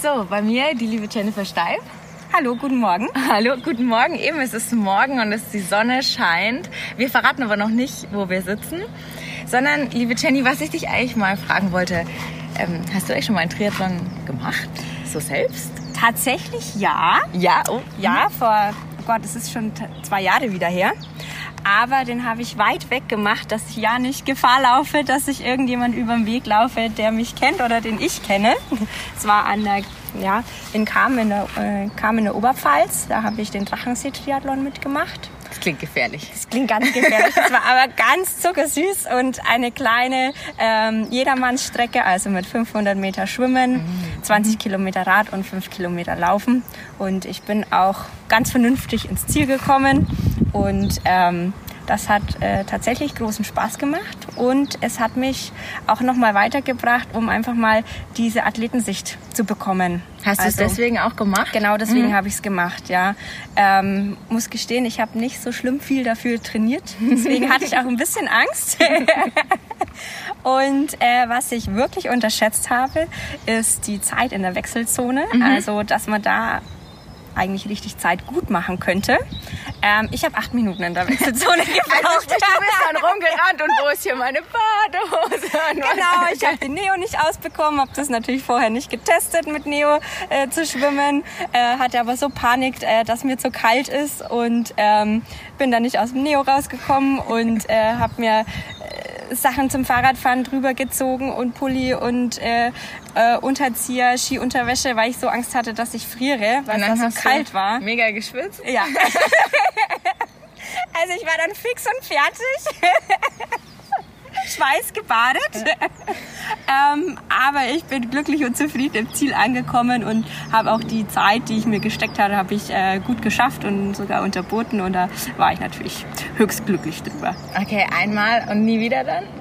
So, bei mir die liebe Jennifer Steib. Hallo, guten Morgen. Hallo, guten Morgen. Eben es ist morgen und es, die Sonne scheint. Wir verraten aber noch nicht, wo wir sitzen, sondern liebe Jenny, was ich dich eigentlich mal fragen wollte, ähm, hast du eigentlich schon mal einen Triathlon gemacht? So selbst? Tatsächlich ja. Ja, oh. Ja, vor, oh Gott, es ist schon zwei Jahre wieder her. Aber den habe ich weit weg gemacht, dass ich ja nicht Gefahr laufe, dass ich irgendjemand über den Weg laufe, der mich kennt oder den ich kenne. Es war an der, ja, in Kam in der, äh, Kam in der Oberpfalz. Da habe ich den Drachensee-Triathlon mitgemacht. Das klingt gefährlich. Das klingt ganz gefährlich. Das war aber ganz zuckersüß und eine kleine ähm, Jedermannsstrecke, also mit 500 Meter Schwimmen, 20 Kilometer Rad und 5 Kilometer Laufen. Und ich bin auch ganz vernünftig ins Ziel gekommen und ähm, das hat äh, tatsächlich großen Spaß gemacht und es hat mich auch noch mal weitergebracht, um einfach mal diese Athletensicht zu bekommen. Hast du es Also- deswegen auch gemacht? Genau deswegen habe ich es gemacht, ja. Ähm, muss gestehen, ich habe nicht so schlimm viel dafür trainiert. Deswegen hatte ich auch ein bisschen Angst. Und äh, was ich wirklich unterschätzt habe, ist die Zeit in der Wechselzone. Also, dass man da eigentlich richtig Zeit gut machen könnte. Ähm, ich habe acht Minuten in der Wechselzone Also gebraucht. sprich, du bist dann rumgerannt und wo ist hier meine Badehose? Genau, ich habe den Neo nicht ausbekommen, habe das natürlich vorher nicht getestet, mit Neo äh, zu schwimmen, äh, hatte aber so Panik, äh, dass mir zu kalt ist und ähm, bin dann nicht aus dem Neo rausgekommen und äh, habe mir äh, Sachen zum Fahrradfahren drüber gezogen und Pulli und äh, äh, Unterzieher, Skiunterwäsche, weil ich so Angst hatte, dass ich friere, weil es da so kalt war. Mega geschwitzt. Ja. also ich war dann fix und fertig. Schweißgebadet. ähm, aber ich bin glücklich und zufrieden im Ziel angekommen und habe auch die Zeit, die ich mir gesteckt hatte, habe ich äh, gut geschafft und sogar unterboten und da war ich natürlich höchst glücklich drüber. Okay, einmal und nie wieder dann?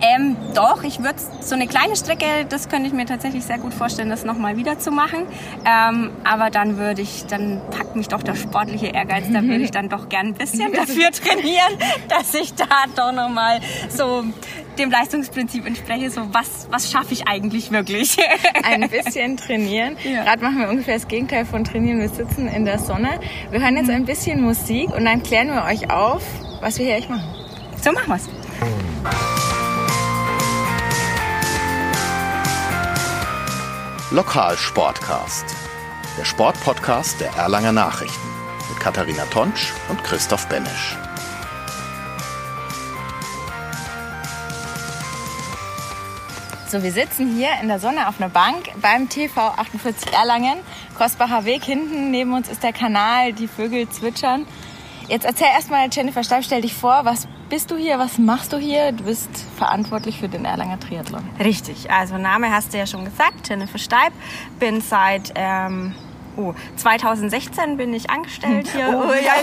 Ähm, doch, ich würde so eine kleine Strecke, das könnte ich mir tatsächlich sehr gut vorstellen, das nochmal wieder zu machen. Ähm, aber dann würde ich, dann packt mich doch der sportliche Ehrgeiz, da würde ich dann doch gern ein bisschen dafür trainieren, dass ich da doch nochmal so dem Leistungsprinzip entspreche, so was, was schaffe ich eigentlich wirklich? Ein bisschen trainieren. Ja. Gerade machen wir ungefähr das Gegenteil von trainieren. Wir sitzen in der Sonne. Wir hören jetzt ein bisschen Musik und dann klären wir euch auf, was wir hier echt machen. so machen wir's. Lokalsportcast. Der Sportpodcast der Erlanger Nachrichten. Mit Katharina Tonsch und Christoph Benesch. So, wir sitzen hier in der Sonne auf einer Bank beim TV 48 Erlangen. Kostbacher Weg. Hinten neben uns ist der Kanal, die Vögel zwitschern. Jetzt erzähl erstmal, Jennifer Steib, stell dich vor, was bist du hier, was machst du hier? Du bist verantwortlich für den Erlanger Triathlon. Richtig, also Name hast du ja schon gesagt, Jennifer Steib. Bin seit ähm, oh, 2016 bin ich angestellt hier. Oh, ja,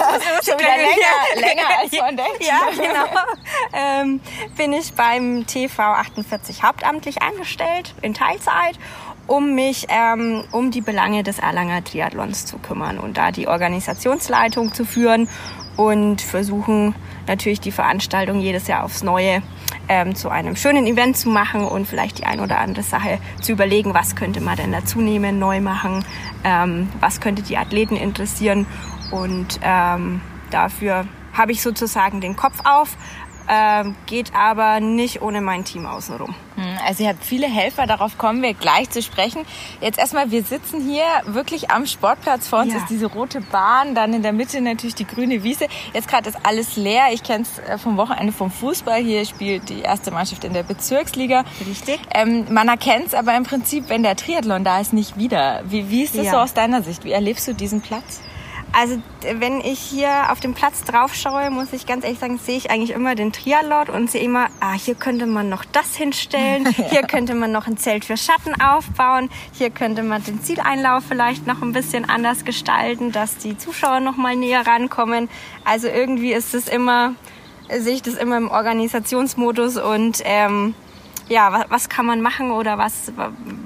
schon wieder länger, länger als man denkt. Ja, genau. ähm, bin ich beim TV 48 hauptamtlich angestellt in Teilzeit um mich ähm, um die Belange des Erlanger Triathlons zu kümmern und da die Organisationsleitung zu führen und versuchen natürlich die Veranstaltung jedes Jahr aufs Neue ähm, zu einem schönen Event zu machen und vielleicht die ein oder andere Sache zu überlegen, was könnte man denn dazu nehmen, neu machen, ähm, was könnte die Athleten interessieren. Und ähm, dafür habe ich sozusagen den Kopf auf, ähm, geht aber nicht ohne mein Team außenrum. Hm, Also ihr habt viele Helfer, darauf kommen wir gleich zu sprechen. Jetzt erstmal, wir sitzen hier wirklich am Sportplatz. Vor uns Ja. ist diese rote Bahn, dann in der Mitte natürlich die grüne Wiese. Jetzt gerade ist alles leer. Ich kenne es vom Wochenende vom Fußball. Hier spielt die erste Mannschaft in der Bezirksliga. Richtig. Ähm, man erkennt es aber im Prinzip, wenn der Triathlon da ist, nicht wieder. Wie, wie ist das Ja. so aus deiner Sicht? Wie erlebst du diesen Platz? Also wenn ich hier auf den Platz drauf schaue, muss ich ganz ehrlich sagen, sehe ich eigentlich immer den Triathlon und sehe immer, ah, hier könnte man noch das hinstellen, hier könnte man noch ein Zelt für Schatten aufbauen, hier könnte man den Zieleinlauf vielleicht noch ein bisschen anders gestalten, dass die Zuschauer noch mal näher rankommen. Also irgendwie ist es immer, sehe ich das immer im Organisationsmodus und ähm, ja, was, was kann man machen oder was,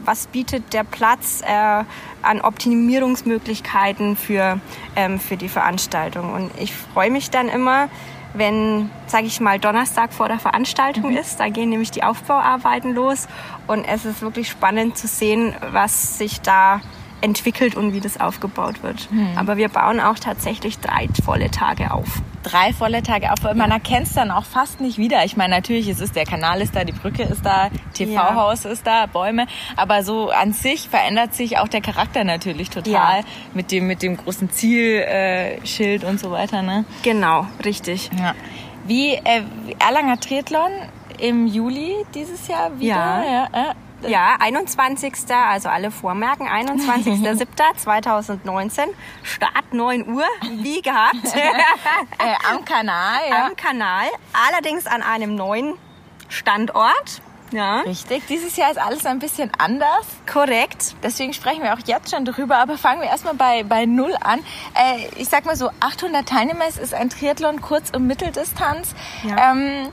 was bietet der Platz äh, an Optimierungsmöglichkeiten für, ähm, für die Veranstaltung. Und ich freue mich dann immer, wenn, sage ich mal, Donnerstag vor der Veranstaltung mhm. ist. Da gehen nämlich die Aufbauarbeiten los und es ist wirklich spannend zu sehen, was sich da entwickelt und wie das aufgebaut wird. Mhm. Aber wir bauen auch tatsächlich drei volle Tage auf. Drei volle Tage auf. Man erkennt es dann auch fast nicht wieder. Ich meine, natürlich es ist der Kanal ist da, die Brücke ist da, TV-Haus ja. ist da, Bäume. Aber so an sich verändert sich auch der Charakter natürlich total ja. mit dem mit dem großen Zielschild äh, und so weiter. Ne? Genau, richtig. Ja. Wie äh, Erlanger Triathlon im Juli dieses Jahr wieder. Ja. ja, ja. Ja, 21. Also alle vormerken. 21.07.2019. Start 9 Uhr, wie gehabt. äh, am Kanal, ja. Am Kanal. Allerdings an einem neuen Standort. Ja. Richtig. Dieses Jahr ist alles ein bisschen anders. Korrekt. Deswegen sprechen wir auch jetzt schon drüber. Aber fangen wir erstmal bei, bei Null an. Äh, ich sag mal so, 800 Teilnehmer. Ist ein Triathlon Kurz- und Mitteldistanz. Ja. Ähm,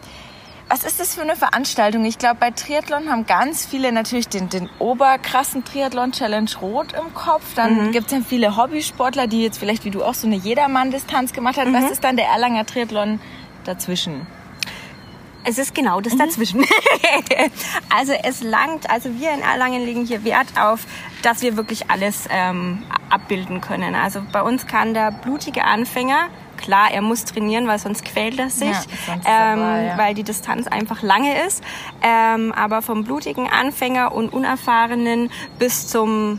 was ist das für eine Veranstaltung? Ich glaube, bei Triathlon haben ganz viele natürlich den, den oberkrassen Triathlon Challenge Rot im Kopf. Dann mhm. gibt es dann viele Hobbysportler, die jetzt vielleicht wie du auch so eine Jedermann-Distanz gemacht haben. Mhm. Was ist dann der Erlanger Triathlon dazwischen? Es ist genau das mhm. dazwischen. also es langt, also wir in Erlangen legen hier Wert auf, dass wir wirklich alles ähm, abbilden können. Also bei uns kann der blutige Anfänger Klar, er muss trainieren, weil sonst quält er sich, ja, ähm, dabei, ja. weil die Distanz einfach lange ist. Ähm, aber vom blutigen Anfänger und Unerfahrenen bis zum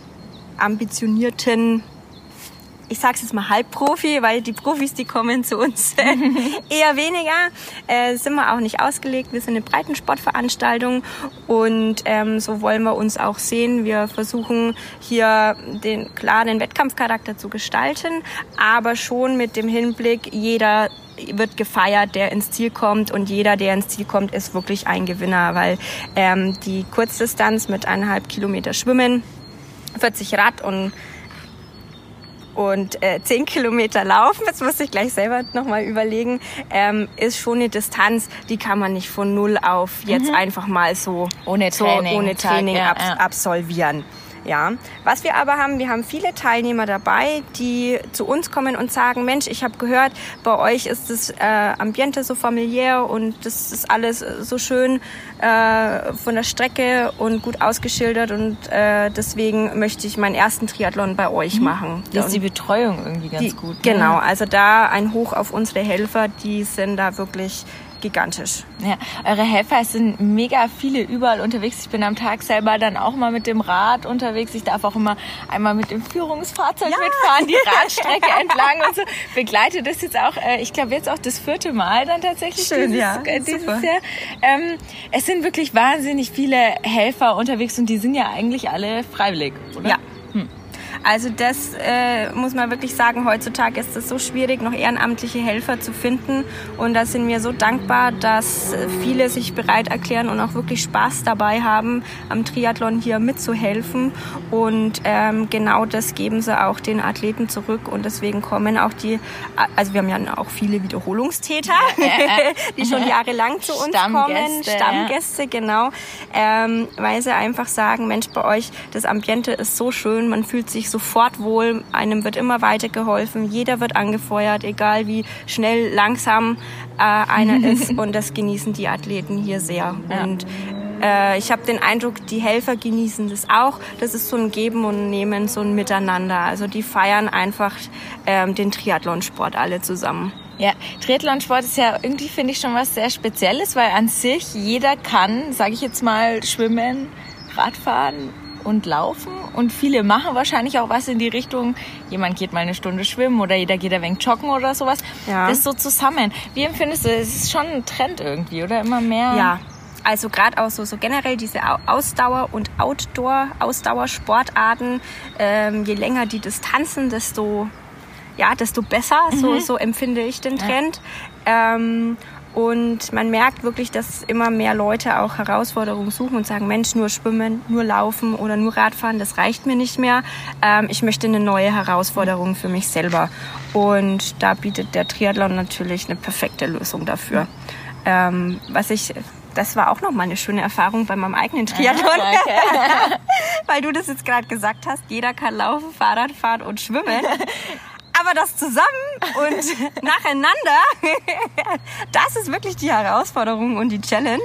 ambitionierten ich sag's jetzt mal Halbprofi, weil die Profis, die kommen zu uns eher weniger. Äh, sind wir auch nicht ausgelegt. Wir sind eine Breitensportveranstaltung und ähm, so wollen wir uns auch sehen. Wir versuchen hier den klaren Wettkampfcharakter zu gestalten, aber schon mit dem Hinblick, jeder wird gefeiert, der ins Ziel kommt und jeder, der ins Ziel kommt, ist wirklich ein Gewinner, weil ähm, die Kurzdistanz mit eineinhalb Kilometer Schwimmen, 40 Rad und und äh, 10 Kilometer laufen, jetzt muss ich gleich selber nochmal überlegen, ähm, ist schon eine Distanz, die kann man nicht von null auf jetzt mhm. einfach mal so ohne Training, so, ohne Training Tag, ja, ja. absolvieren. Ja, was wir aber haben, wir haben viele Teilnehmer dabei, die zu uns kommen und sagen, Mensch, ich habe gehört, bei euch ist das äh, Ambiente so familiär und das ist alles so schön äh, von der Strecke und gut ausgeschildert und äh, deswegen möchte ich meinen ersten Triathlon bei euch mhm. machen. Das ist die Betreuung irgendwie ganz die, gut. Ne? Genau, also da ein Hoch auf unsere Helfer, die sind da wirklich gigantisch. Ja, eure Helfer sind mega viele überall unterwegs. Ich bin am Tag selber dann auch mal mit dem Rad unterwegs. Ich darf auch immer einmal mit dem Führungsfahrzeug ja. mitfahren, die Radstrecke entlang und so. Begleite das jetzt auch, äh, ich glaube jetzt auch das vierte Mal dann tatsächlich Schön, dieses, ja. äh, dieses Jahr. Ähm, es sind wirklich wahnsinnig viele Helfer unterwegs und die sind ja eigentlich alle freiwillig, oder? Ja. Also das äh, muss man wirklich sagen, heutzutage ist es so schwierig, noch ehrenamtliche Helfer zu finden. Und da sind wir so dankbar, dass viele sich bereit erklären und auch wirklich Spaß dabei haben, am Triathlon hier mitzuhelfen. Und ähm, genau das geben sie auch den Athleten zurück. Und deswegen kommen auch die, also wir haben ja auch viele Wiederholungstäter, die schon jahrelang zu uns kommen. Stammgäste, ja. genau. Ähm, weil sie einfach sagen, Mensch, bei euch, das Ambiente ist so schön, man fühlt sich sofort wohl, einem wird immer weitergeholfen, jeder wird angefeuert, egal wie schnell, langsam äh, einer ist und das genießen die Athleten hier sehr. Ja. Und äh, ich habe den Eindruck, die Helfer genießen das auch. Das ist so ein Geben und Nehmen, so ein Miteinander. Also die feiern einfach ähm, den Triathlonsport alle zusammen. Ja, Triathlonsport ist ja irgendwie, finde ich, schon was sehr Spezielles, weil an sich jeder kann, sage ich jetzt mal, schwimmen, Radfahren und laufen. Und viele machen wahrscheinlich auch was in die Richtung, jemand geht mal eine Stunde schwimmen oder jeder geht ein wenig joggen oder sowas. Ja. Das ist so zusammen. Wie empfindest du, es ist schon ein Trend irgendwie, oder immer mehr? Ja, also gerade auch so, so generell diese Ausdauer- und Outdoor-Ausdauersportarten, ähm, je länger die Distanzen, desto, ja, desto besser, mhm. so, so empfinde ich den Trend. Ja. Ähm, und man merkt wirklich, dass immer mehr Leute auch Herausforderungen suchen und sagen, Mensch, nur schwimmen, nur laufen oder nur Radfahren, das reicht mir nicht mehr. Ähm, ich möchte eine neue Herausforderung für mich selber. Und da bietet der Triathlon natürlich eine perfekte Lösung dafür. Ähm, was ich das war auch noch mal eine schöne Erfahrung bei meinem eigenen Triathlon. Okay. Weil du das jetzt gerade gesagt hast, jeder kann laufen, Fahrrad fahren und schwimmen. Aber das zusammen und nacheinander, das ist wirklich die Herausforderung und die Challenge.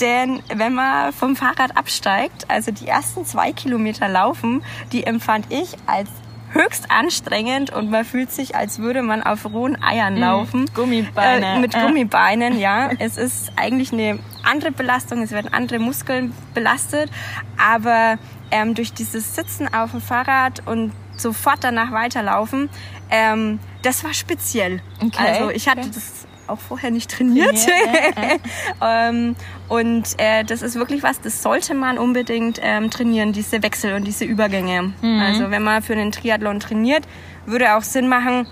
Denn wenn man vom Fahrrad absteigt, also die ersten zwei Kilometer laufen, die empfand ich als höchst anstrengend und man fühlt sich, als würde man auf rohen Eiern Mhm. laufen. Gummibeine. Äh, mit. Gummibeinen, ja. Es ist eigentlich eine andere Belastung, es werden andere Muskeln belastet, aber ähm, durch dieses Sitzen auf dem Fahrrad und sofort danach weiterlaufen, ähm, das war speziell. Okay. Also ich hatte Okay. das auch vorher nicht trainiert. Trainiert, ähm, und äh, das ist wirklich was, das sollte man unbedingt ähm, trainieren, diese Wechsel und diese Übergänge. Mhm. Also wenn man für einen Triathlon trainiert, würde auch Sinn machen,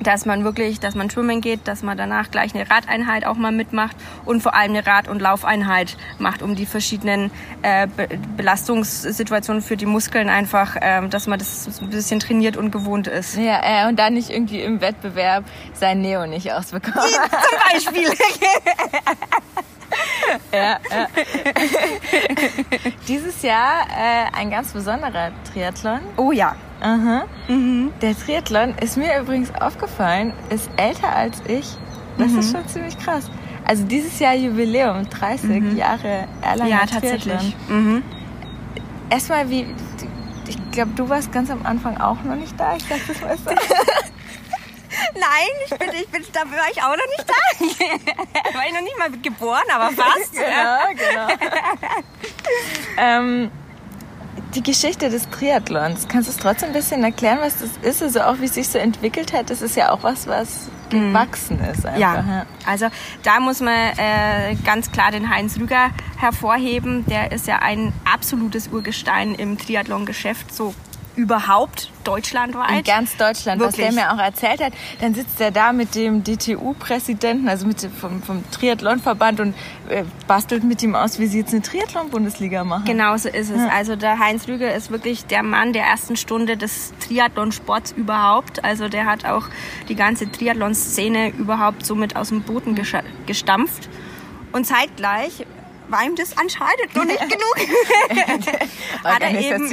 dass man wirklich, dass man schwimmen geht, dass man danach gleich eine Radeinheit auch mal mitmacht und vor allem eine Rad- und Laufeinheit macht, um die verschiedenen äh, Be Belastungssituationen für die Muskeln einfach, ähm, dass man das ein bisschen trainiert und gewohnt ist. Ja, äh, und dann nicht irgendwie im Wettbewerb sein Neo nicht ausbekommen. Zum Beispiel. ja, ja. Dieses Jahr äh, ein ganz besonderer Triathlon. Oh ja. Aha. Der Triathlon ist mir übrigens aufgefallen, ist älter als ich. Das Mhm. ist schon ziemlich krass. Also dieses Jahr Jubiläum, 30 Jahre Erlanger Mhm. Ja, Triathlon. tatsächlich. Mhm. Erstmal, wie, ich glaube, du warst ganz am Anfang auch noch nicht da. Ich sag das mal so. Nein, ich bin, ich bin, da war ich auch noch nicht da. war ich noch nicht mal geboren, aber fast. genau, genau. ähm, die Geschichte des Triathlons, kannst du es trotzdem ein bisschen erklären, was das ist? Also auch wie es sich so entwickelt hat, das ist ja auch was, was gewachsen ist. Einfach, Ja, also da muss man äh, ganz klar den Heinz Rüger hervorheben. Der ist ja ein absolutes Urgestein im Triathlon-Geschäft, so überhaupt deutschlandweit. In ganz Deutschland, was Wirklich. der mir auch erzählt hat. Dann sitzt er da mit dem DTU-Präsidenten, also mit dem, vom, vom Triathlonverband und äh, bastelt mit ihm aus, wie sie jetzt eine Triathlon-Bundesliga machen. Genau so ist es. Also der Heinz Rüger ist wirklich der Mann der ersten Stunde des Triathlonsports überhaupt. Also der hat auch die ganze Triathlon-Szene überhaupt so mit aus dem Boden gestampft. Und zeitgleich war ihm das anscheinend noch nicht genug. Hat er eben-.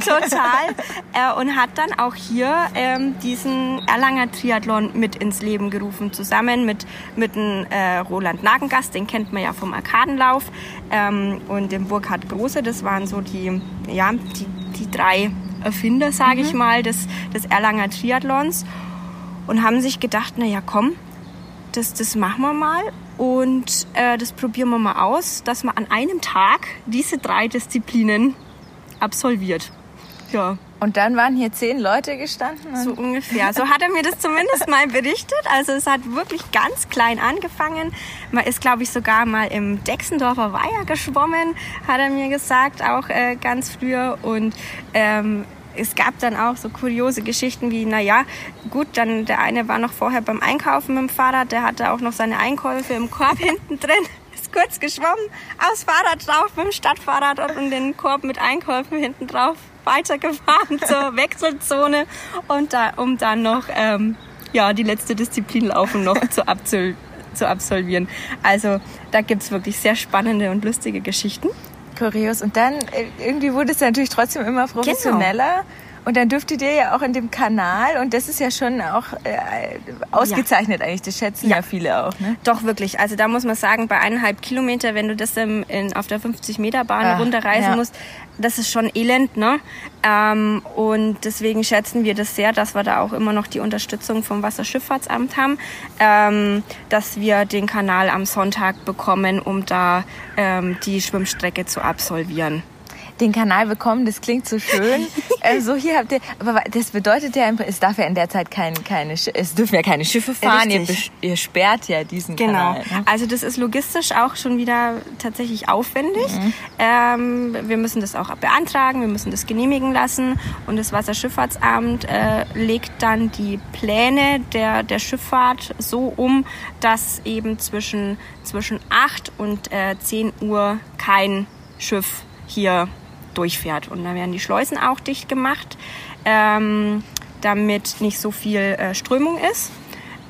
Total. Äh, und hat dann auch hier ähm, diesen Erlanger Triathlon mit ins Leben gerufen, zusammen mit, mit dem äh, Roland Nagengast, den kennt man ja vom Arkadenlauf, ähm, und dem Burkhard Große. Das waren so die, ja, die, die drei Erfinder, sage ich mal, des, des Erlanger Triathlons. Und haben sich gedacht, na ja, komm, das, das machen wir mal und äh, das probieren wir mal aus, dass man an einem Tag diese drei Disziplinen absolviert. Ja, Und dann waren hier zehn Leute gestanden. so ungefähr. So hat er mir das zumindest mal berichtet. Also es hat wirklich ganz klein angefangen. Man ist, glaube ich, sogar mal im Dexendorfer Weiher geschwommen, hat er mir gesagt, auch äh, ganz früher. Und ähm, es gab dann auch so kuriose Geschichten wie, na ja, gut, dann der eine war noch vorher beim Einkaufen mit dem Fahrrad, der hatte auch noch seine Einkäufe im Korb hinten drin. Ist kurz geschwommen, aufs Fahrrad drauf, mit dem Stadtfahrrad und den Korb mit Einkäufen hinten drauf weitergefahren zur Wechselzone und da, um dann noch ähm, ja, die letzte Disziplin Laufen noch zu, absol zu absolvieren. Also da gibt's wirklich sehr spannende und lustige Geschichten. Kurios. Und dann äh, irgendwie wurde es natürlich trotzdem immer professioneller. Und dann dürftet ihr ja auch in dem Kanal, und das ist ja schon auch äh, ausgezeichnet eigentlich, das schätzen ja, Ja. viele auch. Ne? Doch wirklich, also da muss man sagen, bei eineinhalb Kilometer, wenn du das ähm, in, auf der 50-Meter-Bahn Ah, runterreisen ja. musst, das ist schon elend. Ne? Ähm, und deswegen schätzen wir das sehr, dass wir da auch immer noch die Unterstützung vom Wasserschifffahrtsamt haben, ähm, dass wir den Kanal am Sonntag bekommen, um da ähm, die Schwimmstrecke zu absolvieren. Den Kanal bekommen, das klingt so schön. äh, so hier habt ihr, aber das bedeutet ja, es darf ja in der Zeit kein, keine, es dürfen ja keine Schiffe fahren. Ihr, ihr sperrt ja diesen Genau. Kanal. Ne? Also das ist logistisch auch schon wieder tatsächlich aufwendig. Ähm, wir müssen das auch beantragen, wir müssen das genehmigen lassen und das Wasserschifffahrtsamt äh, legt dann die Pläne der, der Schifffahrt so um, dass eben zwischen, zwischen 8 und äh, 10 Uhr kein Schiff hier durchfährt. Und da werden die Schleusen auch dicht gemacht, ähm, damit nicht so viel äh, Strömung ist.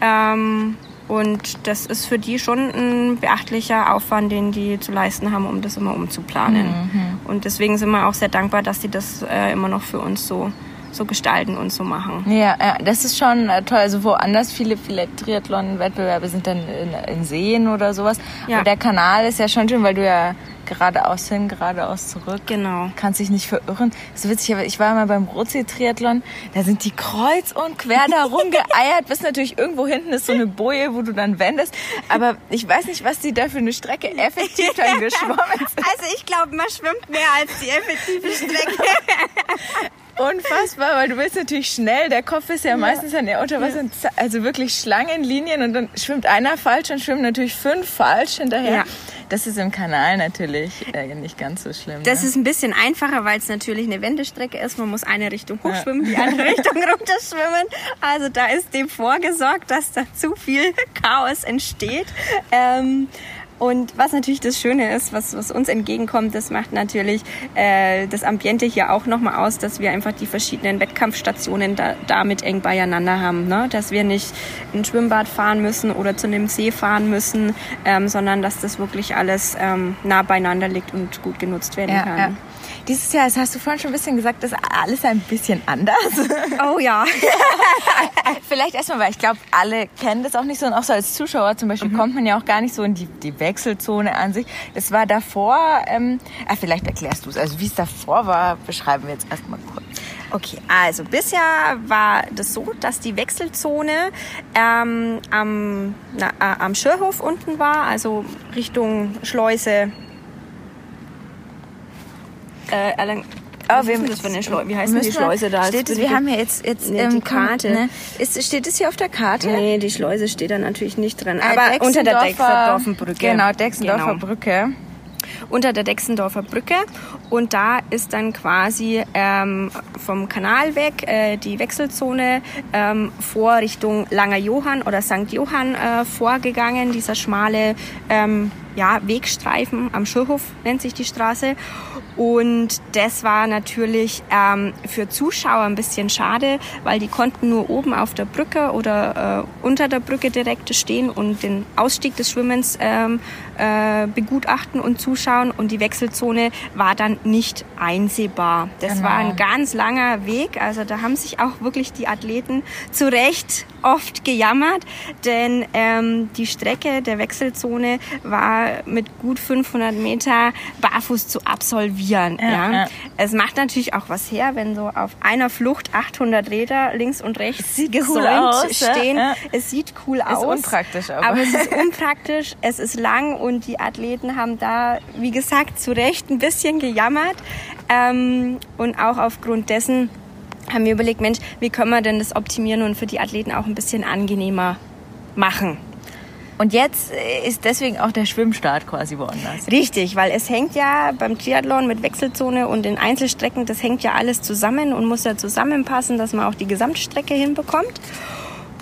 Ähm, und das ist für die schon ein beachtlicher Aufwand, den die zu leisten haben, um das immer umzuplanen. Und deswegen sind wir auch sehr dankbar, dass sie das äh, immer noch für uns so, so gestalten und so machen. Ja, ja, das ist schon äh, toll. Also woanders viele, viele Triathlon-Wettbewerbe sind dann in, in Seen oder sowas. Ja. Aber der Kanal ist ja schon schön, weil du ja geradeaus hin, geradeaus zurück. Genau. Kannst dich nicht verirren. Das ist witzig, aber ich war mal beim Rotsee-Triathlon, da sind die kreuz und quer da rumgeeiert, bis natürlich irgendwo hinten ist so eine Boje, wo du dann wendest. Aber ich weiß nicht, was die da für eine Strecke effektiv dann geschwommen sind. Also ich glaube, man schwimmt mehr als die effektive Strecke. Unfassbar, weil du willst natürlich schnell, der Kopf ist ja, meistens dann eher unter Wasser, also wirklich Schlangenlinien und dann schwimmt einer falsch und schwimmen natürlich fünf falsch hinterher. Ja. Das ist im Kanal natürlich äh, nicht ganz so schlimm. Das ne? ist ein bisschen einfacher, weil es natürlich eine Wendestrecke ist. Man muss eine Richtung hochschwimmen, die andere Richtung runterschwimmen. Also da ist dem vorgesorgt, dass da zu viel Chaos entsteht. Ähm, und was natürlich das Schöne ist, was, was uns entgegenkommt, das macht natürlich äh, das Ambiente hier auch nochmal aus, dass wir einfach die verschiedenen Wettkampfstationen da, damit eng beieinander haben. Ne? Dass wir nicht in ein Schwimmbad fahren müssen oder zu einem See fahren müssen, ähm, sondern dass das wirklich alles ähm, nah beieinander liegt und gut genutzt werden ja, kann. ja. Dieses Jahr, das hast du vorhin schon ein bisschen gesagt, ist alles ein bisschen anders. Oh ja. Vielleicht erstmal, weil ich glaube, alle kennen das auch nicht so. Und auch so als Zuschauer zum Beispiel kommt man ja auch gar nicht so in die, die Wechselzone an sich. Das war davor, ähm, ah, vielleicht erklärst du es. Also wie es davor war, beschreiben wir jetzt erstmal kurz. Okay, also bisher war das so, dass die Wechselzone ähm, am, na, äh, am Schirrhof unten war, also Richtung Schleuse. Äh, Erlang- Oh, denn das für eine Schleuse? Wie heißt denn die wir- Schleuse da? Steht es, wir haben ja jetzt, jetzt Nee, ähm, die Karte. Ne? Ist, steht es hier auf der Karte? Nee, die Schleuse steht da natürlich nicht drin. Äh, Aber unter der Dexendorfer- Dexendorfer Brücke. Genau, Dexendorfer Genau. Brücke. unter der Dexendorfer Brücke und da ist dann quasi ähm, vom Kanal weg äh, die Wechselzone ähm, vor Richtung Langer Johann oder St. Johann äh, vorgegangen, dieser schmale ähm, ja, Wegstreifen am Schulhof nennt sich die Straße. Und das war natürlich ähm, für Zuschauer ein bisschen schade, weil die konnten nur oben auf der Brücke oder äh, unter der Brücke direkt stehen und den Ausstieg des Schwimmens ähm, äh, begutachten und zuschauen und die Wechselzone war dann nicht einsehbar. Das Genau. war ein ganz langer Weg, also da haben sich auch wirklich die Athleten zu Recht oft gejammert, denn ähm, die Strecke der Wechselzone war mit gut 500 Meter barfuß zu absolvieren. Ja, Ja, ja. Es macht natürlich auch was her, wenn so auf einer Flucht 800 Räder links und rechts sieht cool gesäumt aus, ja, stehen. ja. Es sieht cool aus. unpraktisch aber. aber. es ist unpraktisch, es ist lang und die Athleten haben da, wie gesagt, zu Recht ein bisschen gejammert. Ähm, und auch aufgrund dessen haben wir überlegt, Mensch, wie können wir denn das optimieren und für die Athleten auch ein bisschen angenehmer machen? Und jetzt äh, ist deswegen auch der Schwimmstart quasi woanders. Richtig, weil es hängt ja beim Triathlon mit Wechselzone und den Einzelstrecken, das hängt ja alles zusammen und muss ja zusammenpassen, dass man auch die Gesamtstrecke hinbekommt.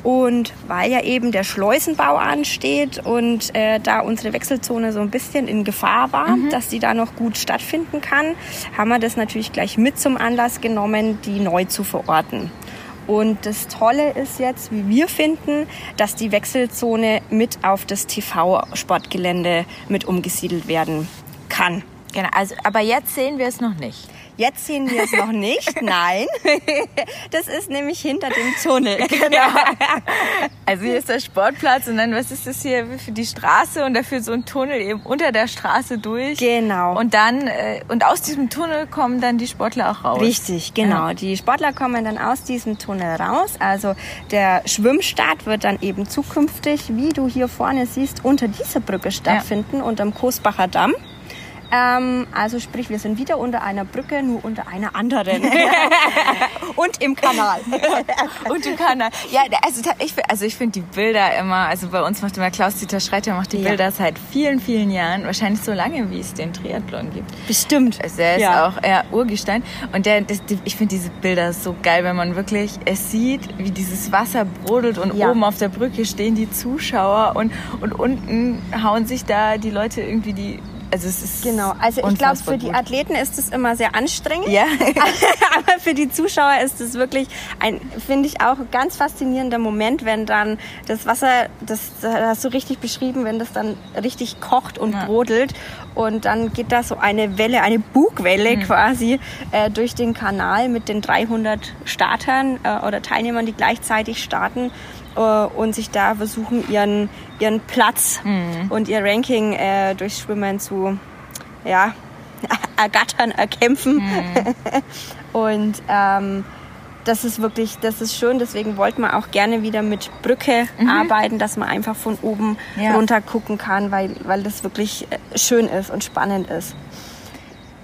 Und weil ja eben der Schleusenbau ansteht und äh, da unsere Wechselzone so ein bisschen in Gefahr war, dass die da noch gut stattfinden kann, haben wir das natürlich gleich mit zum Anlass genommen, die neu zu verorten. Und das Tolle ist jetzt, wie wir finden, dass die Wechselzone mit auf das TV-Sportgelände mit umgesiedelt werden kann. Genau, also, aber jetzt sehen wir es noch nicht. Jetzt sehen wir es noch nicht, nein. Das ist nämlich hinter dem Tunnel. Genau. Also hier ist der Sportplatz und dann, was ist das hier für die Straße und dafür so ein Tunnel eben unter der Straße durch. Genau. Und dann, äh, und aus diesem Tunnel kommen dann die Sportler auch raus. Richtig, genau. Ja. Die Sportler kommen dann aus diesem Tunnel raus. Also der Schwimmstart wird dann eben zukünftig, wie du hier vorne siehst, unter dieser Brücke stattfinden, unterm Kosbacher Damm. Ähm, also sprich, wir sind wieder unter einer Brücke, nur unter einer anderen. Und im Kanal. Und du kannst, ja, also ta- ich, also ich finde die Bilder immer, also bei uns macht immer Klaus-Dieter Schreiter macht die Ja. Bilder seit vielen, vielen Jahren, wahrscheinlich so lange, wie es den Triathlon gibt. Bestimmt. Also er ist Ja. auch eher Urgestein. Und der, das, ich finde diese Bilder so geil, wenn man wirklich es sieht, wie dieses Wasser brodelt und Ja. oben auf der Brücke stehen die Zuschauer und, und unten hauen sich da die Leute irgendwie die. Also es ist Genau, also ich glaube, für die. Athleten ist es immer sehr anstrengend. Ja. Aber für die Zuschauer ist es wirklich ein, finde ich auch, ganz faszinierender Moment, wenn dann das Wasser, das, das hast du richtig beschrieben, wenn das dann richtig kocht und Ja. brodelt und dann geht da so eine Welle, eine Bugwelle mhm. quasi äh, durch den Kanal mit den 300 Startern äh, oder Teilnehmern, die gleichzeitig starten äh, und sich da versuchen, ihren, ihren Platz mhm. und ihr Ranking äh, durch Schwimmen zu ja, ergattern, erkämpfen. Mhm. und ähm, das ist wirklich, das ist schön. Deswegen wollten wir auch gerne wieder mit Brücke mhm. arbeiten, dass man einfach von oben ja. runter gucken kann, weil, weil das wirklich äh, schön ist und spannend ist.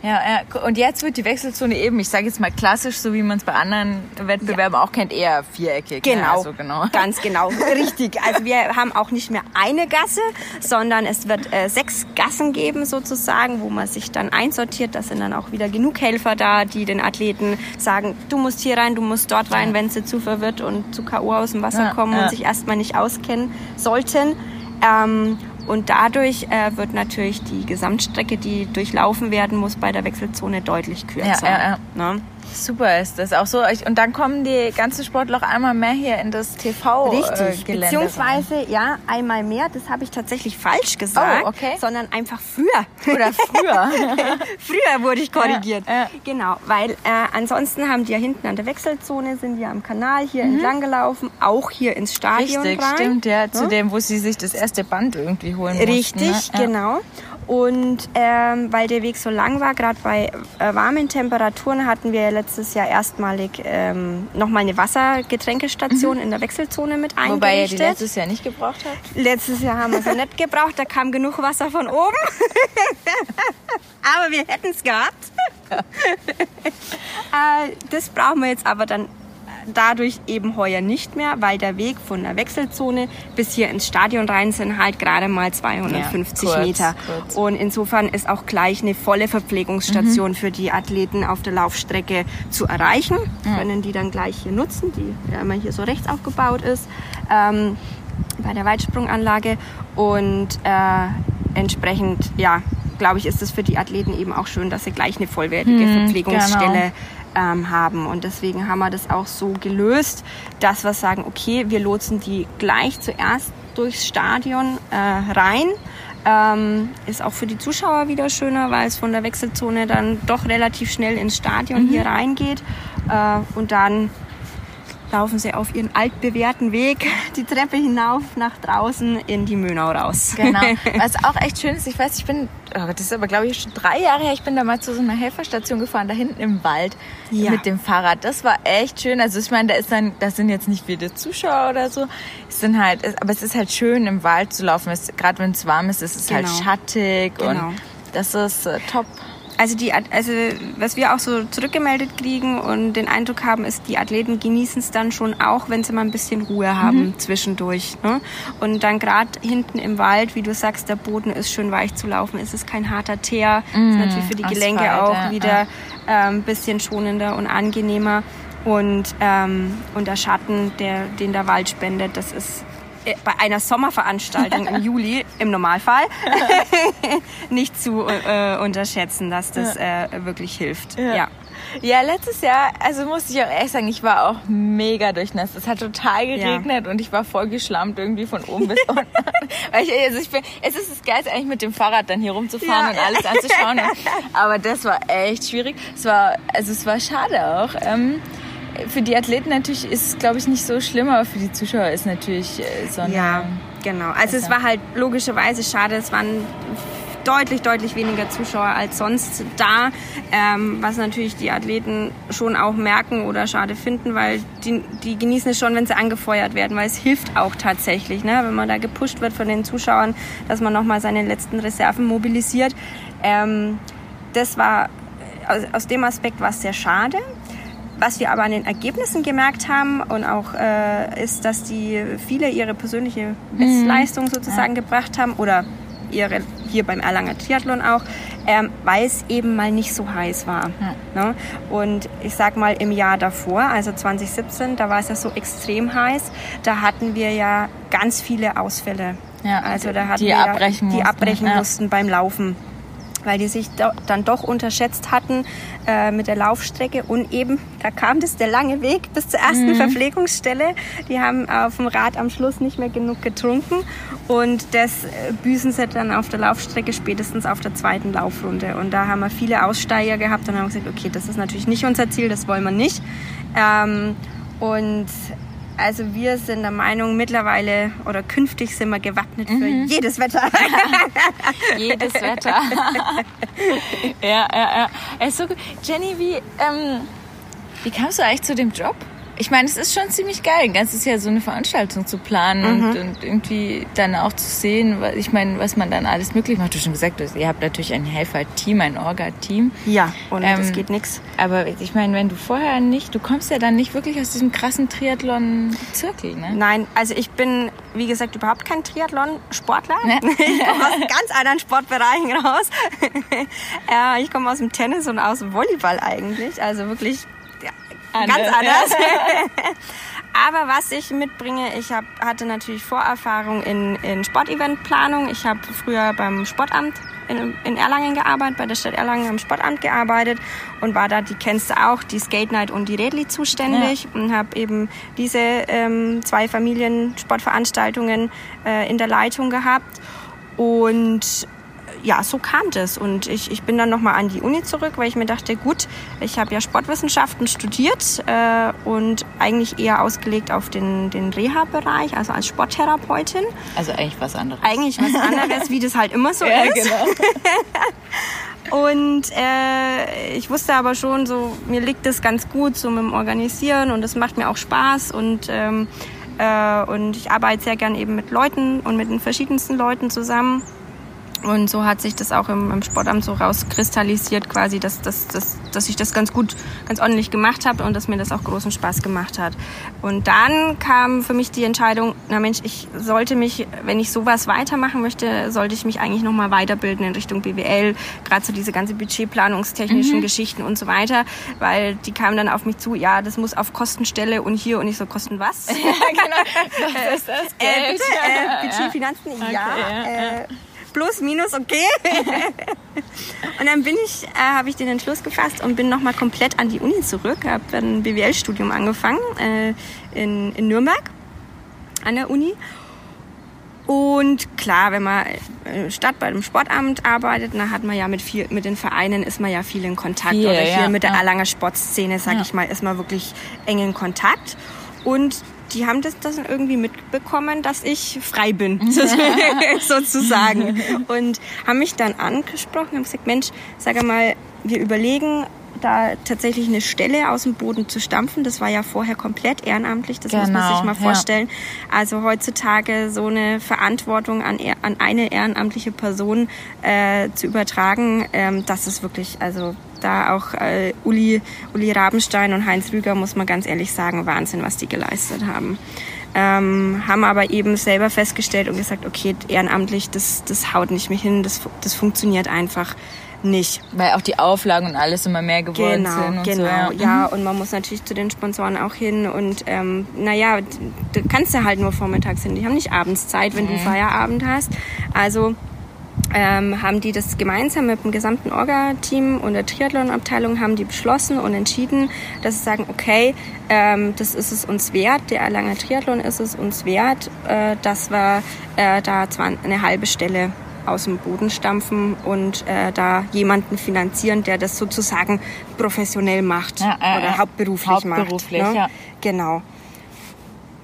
Ja, ja, und jetzt wird die Wechselzone eben, ich sage jetzt mal klassisch, so wie man es bei anderen Wettbewerben ja. auch kennt, eher viereckig. Ne? Genau, also genau, ganz genau, richtig. Also wir haben auch nicht mehr eine Gasse, sondern es wird äh, sechs Gassen geben sozusagen, wo man sich dann einsortiert. Da sind dann auch wieder genug Helfer da, die den Athleten sagen, du musst hier rein, du musst dort rein, ja. wenn sie zu verwirrt und zu K.O. aus dem Wasser ja, kommen und sich erstmal nicht auskennen sollten. Ähm, und dadurch äh, wird natürlich die Gesamtstrecke, die durchlaufen werden muss, bei der Wechselzone deutlich kürzer. Ja, ja, ja. Ne? Super ist das auch so. Und dann kommen die ganzen Sportler auch einmal mehr hier in das TV-Gelände. Richtig, äh, beziehungsweise rein. ja, einmal mehr. Das habe ich tatsächlich falsch gesagt, oh, okay. sondern einfach früher. Oder früher. früher wurde ich korrigiert. Ja, ja. Genau, weil äh, ansonsten haben die ja hinten an der Wechselzone, sind die am Kanal hier mhm. entlang gelaufen, auch hier ins Stadion Richtig, rein. stimmt, ja, zu dem, wo sie sich das erste Band irgendwie holen Richtig, mussten, ne? genau. Und ähm, weil der Weg so lang war, gerade bei äh, warmen Temperaturen, hatten wir letztes Jahr erstmalig ähm, nochmal eine Wassergetränkestation mhm. in der Wechselzone mit eingerichtet. Wobei ihr die letztes Jahr nicht gebraucht habt? Letztes Jahr haben wir sie nicht gebraucht, da kam genug Wasser von oben. aber wir hätten es gehabt. äh, das brauchen wir jetzt aber dann dadurch eben heuer nicht mehr, weil der Weg von der Wechselzone bis hier ins Stadion rein sind halt gerade mal 250 ja, kurz, Meter. Kurz. Und insofern ist auch gleich eine volle Verpflegungsstation mhm. für die Athleten auf der Laufstrecke zu erreichen. Mhm. Können die dann gleich hier nutzen, die ja immer hier so rechts aufgebaut ist. Ähm, bei der Weitsprunganlage und äh, entsprechend, ja, glaube ich, ist es für die Athleten eben auch schön, dass sie gleich eine vollwertige hm, Verpflegungsstelle genau ähm, haben. Und deswegen haben wir das auch so gelöst, dass wir sagen, okay, wir lotsen die gleich zuerst durchs Stadion äh, rein. Ähm, ist auch für die Zuschauer wieder schöner, weil es von der Wechselzone dann doch relativ schnell ins Stadion mhm. hier reingeht. Äh, und dann laufen sie auf ihren altbewährten Weg die Treppe hinauf nach draußen in die Mönau raus. Genau. Was auch echt schön ist, ich weiß, ich bin, oh, das ist aber glaube ich schon drei Jahre her, ich bin da mal zu so einer Helferstation gefahren, da hinten im Wald ja. mit dem Fahrrad. Das war echt schön. Also ich meine, da ist dann, das sind jetzt nicht viele Zuschauer oder so. Es sind halt, aber es ist halt schön im Wald zu laufen. Gerade wenn es warm ist, ist es halt genau. halt schattig genau. und das ist äh, top. Also, die, also was wir auch so zurückgemeldet kriegen und den Eindruck haben, ist, die Athleten genießen es dann schon auch, wenn sie mal ein bisschen Ruhe haben mhm. zwischendurch. Ne? Und dann gerade hinten im Wald, wie du sagst, der Boden ist schön weich zu laufen, ist es kein harter Teer, mhm. ist natürlich für die Gelenke Asphalt, auch ja, wieder ein ähm, bisschen schonender und angenehmer. Und, ähm, und der Schatten, der, den der Wald spendet, das ist bei einer Sommerveranstaltung im Juli im Normalfall nicht zu äh, unterschätzen, dass das ja. äh, wirklich hilft. Ja. ja. ja. letztes Jahr, also muss ich auch ehrlich sagen, ich war auch mega durchnässt. Es hat total geregnet ja. und ich war voll geschlammt irgendwie von oben bis unten. Weil ich, also ich bin, es ist das Geilste eigentlich mit dem Fahrrad dann hier rumzufahren und alles anzuschauen. Aber das war echt schwierig. Es war, also es war schade auch. Ähm, für die Athleten natürlich ist es, glaube ich, nicht so schlimm, aber für die Zuschauer ist natürlich äh, so. Ja, genau. Also es war halt logischerweise schade, es waren deutlich, deutlich weniger Zuschauer als sonst da, ähm, was natürlich die Athleten schon auch merken oder schade finden, weil die, die genießen es schon, wenn sie angefeuert werden, weil es hilft auch tatsächlich, ne? wenn man da gepusht wird von den Zuschauern, dass man nochmal seine letzten Reserven mobilisiert. Ähm, das war aus, aus dem Aspekt war es sehr schade. Was wir aber an den Ergebnissen gemerkt haben und auch äh, ist, dass die viele ihre persönliche Bestleistung mhm. sozusagen ja. gebracht haben oder ihre hier beim Erlanger Triathlon auch, ähm, weil es eben mal nicht so heiß war. Ja. Ne? Und ich sag mal im Jahr davor, also 2017, da war es ja so extrem heiß, da hatten wir ja ganz viele Ausfälle. Ja, also da hatten die wir abbrechen ja, die abbrechen mussten beim Laufen. Weil die sich do, dann doch unterschätzt hatten äh, mit der Laufstrecke und eben, da kam das der lange Weg bis zur ersten mhm. Verpflegungsstelle. Die haben auf dem Rad am Schluss nicht mehr genug getrunken und das äh, büßen sie dann auf der Laufstrecke spätestens auf der zweiten Laufrunde. Und da haben wir viele Aussteiger gehabt und haben gesagt, okay, das ist natürlich nicht unser Ziel, das wollen wir nicht. Ähm, und also wir sind der Meinung, mittlerweile oder künftig sind wir gewappnet für mhm. jedes Wetter. jedes Wetter. ja, ja, ja. Also, Jenny, wie, ähm, wie kamst du eigentlich zu dem Job? Ich meine, es ist schon ziemlich geil, ein ganzes Jahr so eine Veranstaltung zu planen mhm. und, und, irgendwie dann auch zu sehen, ich meine, was man dann alles möglich macht. Du hast schon gesagt, ihr habt natürlich ein Helfer-Team, ein Orga-Team. Ja, und ähm, das geht nichts. Aber ich meine, wenn du vorher nicht, du kommst ja dann nicht wirklich aus diesem krassen Triathlon-Zirkel, ne? Nein, also ich bin, wie gesagt, überhaupt kein Triathlon-Sportler. Ne? Ich komme aus ganz anderen Sportbereichen raus. ja, ich komme aus dem Tennis und aus dem Volleyball eigentlich. Also wirklich Anders. Ganz anders. Aber was ich mitbringe, ich hab, hatte natürlich Vorerfahrung in, in Sporteventplanung. Ich habe früher beim Sportamt in, in, Erlangen gearbeitet, bei der Stadt Erlangen am Sportamt gearbeitet und war da, die kennst du auch, die Skate Night und die Redli zuständig ja. und habe eben diese ähm, zwei Familiensportveranstaltungen äh, in der Leitung gehabt. Und ja, so kam das. Und ich, ich bin dann nochmal an die Uni zurück, weil ich mir dachte, gut, ich habe ja Sportwissenschaften studiert äh, und eigentlich eher ausgelegt auf den, den Reha-Bereich, also als Sporttherapeutin. Also eigentlich was anderes. Eigentlich was anderes, wie das halt immer so ja, ist. Genau. Und äh, ich wusste aber schon, so mir liegt das ganz gut so mit dem Organisieren und es macht mir auch Spaß und ähm, äh, und ich arbeite sehr gern eben mit Leuten und mit den verschiedensten Leuten zusammen. Und so hat sich das auch im, im Sportamt so rauskristallisiert quasi, dass, dass, dass, dass ich das ganz gut, ganz ordentlich gemacht habe und dass mir das auch großen Spaß gemacht hat. Und dann kam für mich die Entscheidung, na Mensch, ich sollte mich, wenn ich sowas weitermachen möchte, sollte ich mich eigentlich nochmal weiterbilden in Richtung BWL, gerade so diese ganze budgetplanungstechnischen mhm. Geschichten und so weiter, weil die kamen dann auf mich zu, ja, das muss auf Kostenstelle und hier und ich so, Kosten was? Ja, genau. Das ist das Geld. Äh, bitte, äh, Budget, Finanzen, okay, ja. Äh, plus, minus, okay. und dann bin ich, äh, habe ich den Entschluss gefasst und bin nochmal komplett an die Uni zurück, habe ein BWL-Studium angefangen äh, in, in Nürnberg an der Uni. Und klar, wenn man äh, statt bei dem Sportamt arbeitet, dann hat man ja mit viel, mit den Vereinen ist man ja viel in Kontakt yeah, oder hier ja, mit der ja. Erlanger Sportszene, sag ja. ich mal, ist man wirklich eng in Kontakt. Und die haben das, das irgendwie mitbekommen, dass ich frei bin, sozusagen. Und haben mich dann angesprochen, haben gesagt, Mensch, sag mal, wir überlegen, da tatsächlich eine Stelle aus dem Boden zu stampfen. Das war ja vorher komplett ehrenamtlich, das genau, muss man sich genau, mal vorstellen. Ja. Also heutzutage so eine Verantwortung an, an eine ehrenamtliche Person äh, zu übertragen, ähm, das ist wirklich, also da auch äh, Uli, Uli Rabenstein und Heinz Rüger, muss man ganz ehrlich sagen, Wahnsinn, was die geleistet haben. Ähm, haben aber eben selber festgestellt und gesagt, okay, ehrenamtlich, das, das haut nicht mehr hin, das, das funktioniert einfach nicht. Weil auch die Auflagen und alles immer mehr geworden genau, sind. Und genau, so, ja. ja. Und man muss natürlich zu den Sponsoren auch hin und ähm, naja, du kannst ja halt nur vormittags hin. Die haben nicht abends Zeit, wenn mhm. du Feierabend hast. Also ähm, haben die das gemeinsam mit dem gesamten Orga-Team und der Triathlon-Abteilung haben die beschlossen und entschieden, dass sie sagen, okay, ähm, das ist es uns wert, der Erlanger Triathlon ist es uns wert, äh, dass wir äh, da zwar eine halbe Stelle aus dem Boden stampfen und äh, da jemanden finanzieren, der das sozusagen professionell macht ja, äh, oder hauptberuflich, hauptberuflich macht. Ne? Ja. Genau.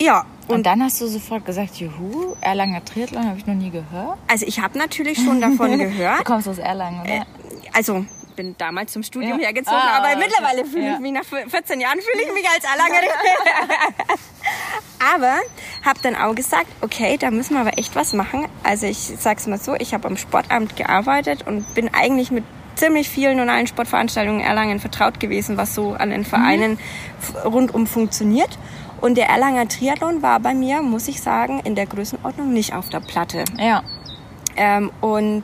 Ja, und, und, dann hast du sofort gesagt, juhu, Erlanger Triathlon habe ich noch nie gehört. Also ich habe natürlich schon davon gehört. Du kommst aus Erlangen, oder? Äh, also bin damals zum Studium ja. hergezogen, ah, aber mittlerweile fühle ja. ich mich nach 14 Jahren fühle ich mich als Erlangerin. aber habe dann auch gesagt, okay, da müssen wir aber echt was machen. Also ich sag's mal so, ich habe am Sportamt gearbeitet und bin eigentlich mit ziemlich vielen und allen Sportveranstaltungen in Erlangen vertraut gewesen, was so an den Vereinen mhm. rundum funktioniert. Und der Erlanger Triathlon war bei mir, muss ich sagen, in der Größenordnung nicht auf der Platte. Ja. Ähm, und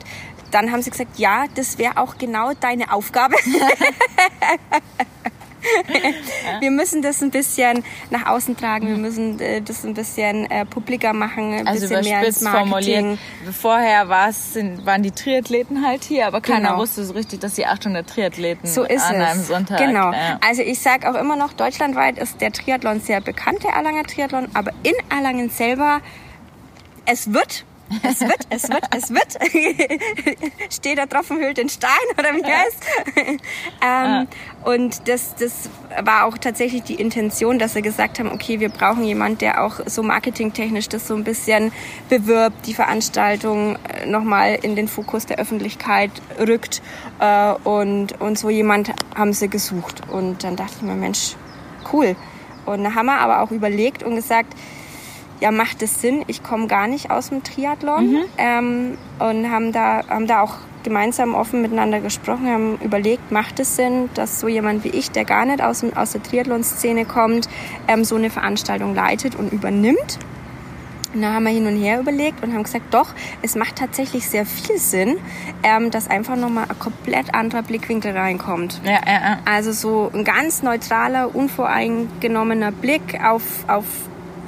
dann haben sie gesagt, ja, das wäre auch genau deine Aufgabe. wir müssen das ein bisschen nach außen tragen, wir müssen äh, das ein bisschen äh, publiker machen, ein Also bisschen mehr ins überspitzt formuliert. Marketing. Vorher sind, waren die Triathleten halt hier, aber keiner Genau. wusste so richtig, dass die 800 Triathleten So ist an es. einem Sonntag. Genau. Ja. Also ich sage auch immer noch, deutschlandweit ist der Triathlon sehr bekannt, der Erlanger Triathlon, aber in Erlangen selber, es wird, es wird, es wird, es wird. Steht der Tropfen hüllt den Stein oder wie heißt? ähm, Und das, das war auch tatsächlich die Intention, dass sie gesagt haben, okay, wir brauchen jemand, der auch so marketingtechnisch das so ein bisschen bewirbt, die Veranstaltung äh, nochmal in den Fokus der Öffentlichkeit rückt. Äh, Und, und so jemand haben sie gesucht. Und dann dachte ich mir, Mensch, cool. Und dann haben wir aber auch überlegt und gesagt, ja, macht es Sinn? Ich komme gar nicht aus dem Triathlon. Ähm, und haben da, haben da auch gemeinsam offen miteinander gesprochen, haben überlegt, macht es Sinn, dass so jemand wie ich, der gar nicht aus, aus der Triathlon-Szene kommt, ähm, so eine Veranstaltung leitet und übernimmt. Und da haben wir hin und her überlegt und haben gesagt, doch, es macht tatsächlich sehr viel Sinn, ähm, dass einfach nochmal ein komplett anderer Blickwinkel reinkommt. Ja, ja, ja. Also so ein ganz neutraler, unvoreingenommener Blick auf, auf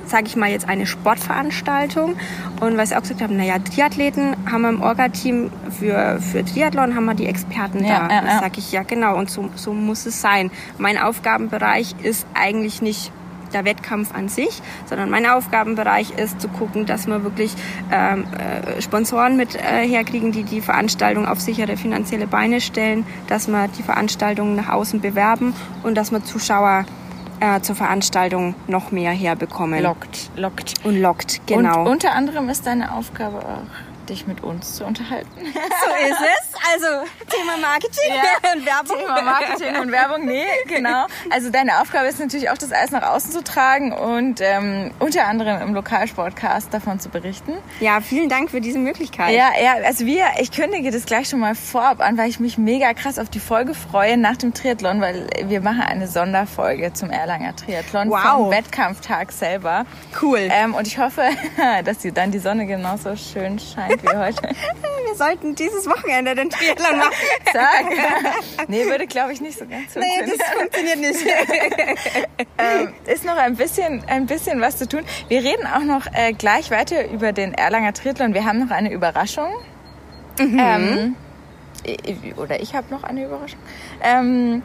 sage ich mal jetzt eine Sportveranstaltung und was ich auch gesagt habe, naja, Triathleten haben wir im Orga-Team für, für Triathlon haben wir die Experten Ja, da. ja, das ja. sage ich ja genau und so, so muss es sein. Mein Aufgabenbereich ist eigentlich nicht der Wettkampf an sich, sondern mein Aufgabenbereich ist zu gucken, dass wir wirklich ähm, äh, Sponsoren mit äh, herkriegen, die die Veranstaltung auf sichere finanzielle Beine stellen, dass wir die Veranstaltung nach außen bewerben und dass wir Zuschauer äh, zur Veranstaltung noch mehr herbekommen. Lockt, lockt. Und lockt, genau. Und unter anderem ist deine Aufgabe auch, dich mit uns zu unterhalten. so ist es. Also Thema Marketing und Werbung. Thema Marketing und Werbung, nee, genau. Also deine Aufgabe ist natürlich auch, das alles nach außen zu tragen und ähm, unter anderem im Lokalsportcast davon zu berichten. Ja, vielen Dank für diese Möglichkeit. Ja, ja, also wir, ich kündige das gleich schon mal vorab an, weil ich mich mega krass auf die Folge freue nach dem Triathlon, weil wir machen eine Sonderfolge zum Erlanger Triathlon Wow. vom Wettkampftag selber. Cool. Ähm, und ich hoffe, dass die, dann die Sonne genauso schön scheint wie heute. Wir sollten dieses Wochenende den Triathlon machen. Sag. Nee, würde glaube ich nicht so ganz Nee, funktionieren. das funktioniert nicht. ähm, ist noch ein bisschen, ein bisschen was zu tun. Wir reden auch noch äh, gleich weiter über den Erlanger Triathlon. Wir haben noch eine Überraschung. Ähm, i- oder ich habe noch eine Überraschung. Ähm,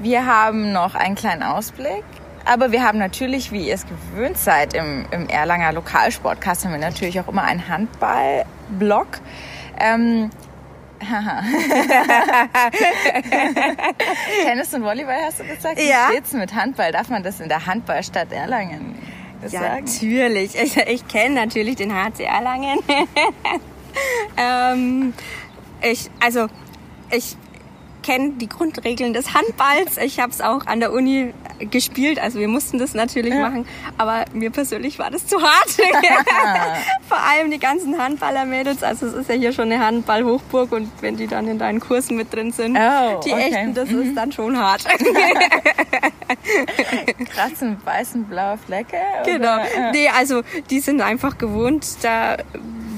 wir haben noch einen kleinen Ausblick. Aber wir haben natürlich, wie ihr es gewöhnt seid, im, im Erlanger Lokalsportcast haben wir natürlich auch immer einen Handball-Blog. Ähm. Tennis und Volleyball hast du gesagt? Ja. Wie steht's mit Handball? Darf man das in der Handballstadt Erlangen Ja, sagen? natürlich. Ich, ich kenne natürlich den HC Erlangen. ähm, ich, also, ich kenne die Grundregeln des Handballs. Ich habe es auch an der Uni gespielt. Also wir mussten das natürlich machen. Aber mir persönlich war das zu hart. Vor allem die ganzen Handballer-Mädels. Also es ist ja hier schon eine Handball-Hochburg. Und wenn die dann in deinen Kursen mit drin sind, Oh, die okay. echten, das ist dann schon hart. Kratzen, weißen, blaue Flecke? Genau. Oder? Ja. Nee, also die sind einfach gewohnt, da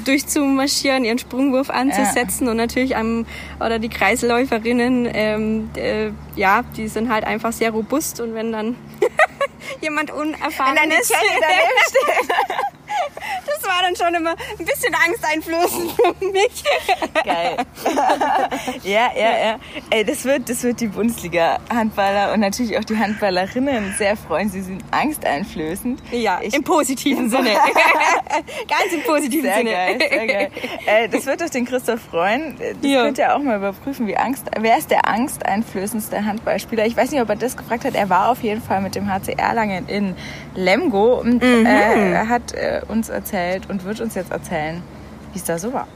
durchzumarschieren, ihren Sprungwurf anzusetzen und natürlich am oder die Kreisläuferinnen, ähm, äh, ja, die sind halt einfach sehr robust und wenn dann jemand unerfahren ist, das war dann schon immer ein bisschen angsteinflößend für mich. Geil. ja, ja, ja. Ey, das wird, das wird die Bundesliga-Handballer und natürlich auch die Handballerinnen sehr freuen. Sie sind angsteinflößend. Ja, Ich- im positiven Sinne. Ganz im positiven Sehr Sinne. geil, sehr geil. Äh, das wird doch den Christoph freuen. Das Ja. könnt ihr auch mal überprüfen, wie Angst, wer ist der angsteinflößendste Handballspieler? Ich weiß nicht, ob er das gefragt hat. Er war auf jeden Fall mit dem HC Erlangen in Lemgo und Mhm. äh, er hat äh, uns erzählt und wird uns jetzt erzählen, wie es da so war.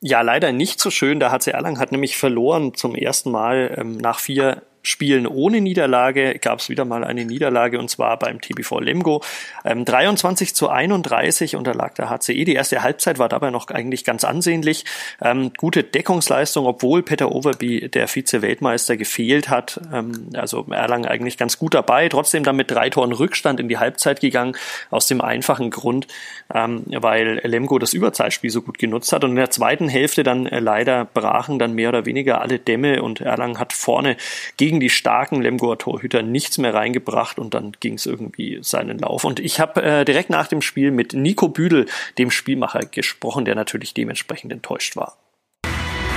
Ja, leider nicht so schön. Der HC Erlangen hat nämlich verloren zum ersten Mal ähm, nach vier Spielen ohne Niederlage. Gab es wieder mal eine Niederlage und zwar beim TBV Lemgo. Ähm, 23 zu 31 unterlag der HCE. Die erste Halbzeit war dabei noch eigentlich ganz ansehnlich. Ähm, gute Deckungsleistung, obwohl Peter Overby, der Vize-Weltmeister, gefehlt hat. Ähm, also Erlangen eigentlich ganz gut dabei. Trotzdem dann mit drei Toren Rückstand in die Halbzeit gegangen. Aus dem einfachen Grund, ähm, weil Lemgo das Überzeitspiel so gut genutzt hat. Und in der zweiten Hälfte dann äh, leider brachen dann mehr oder weniger alle Dämme und Erlangen hat vorne gegen gegen die starken Lemgoer Torhüter nichts mehr reingebracht und dann ging es irgendwie seinen Lauf. Und ich habe äh, direkt nach dem Spiel mit Nico Büdel, dem Spielmacher, gesprochen, der natürlich dementsprechend enttäuscht war.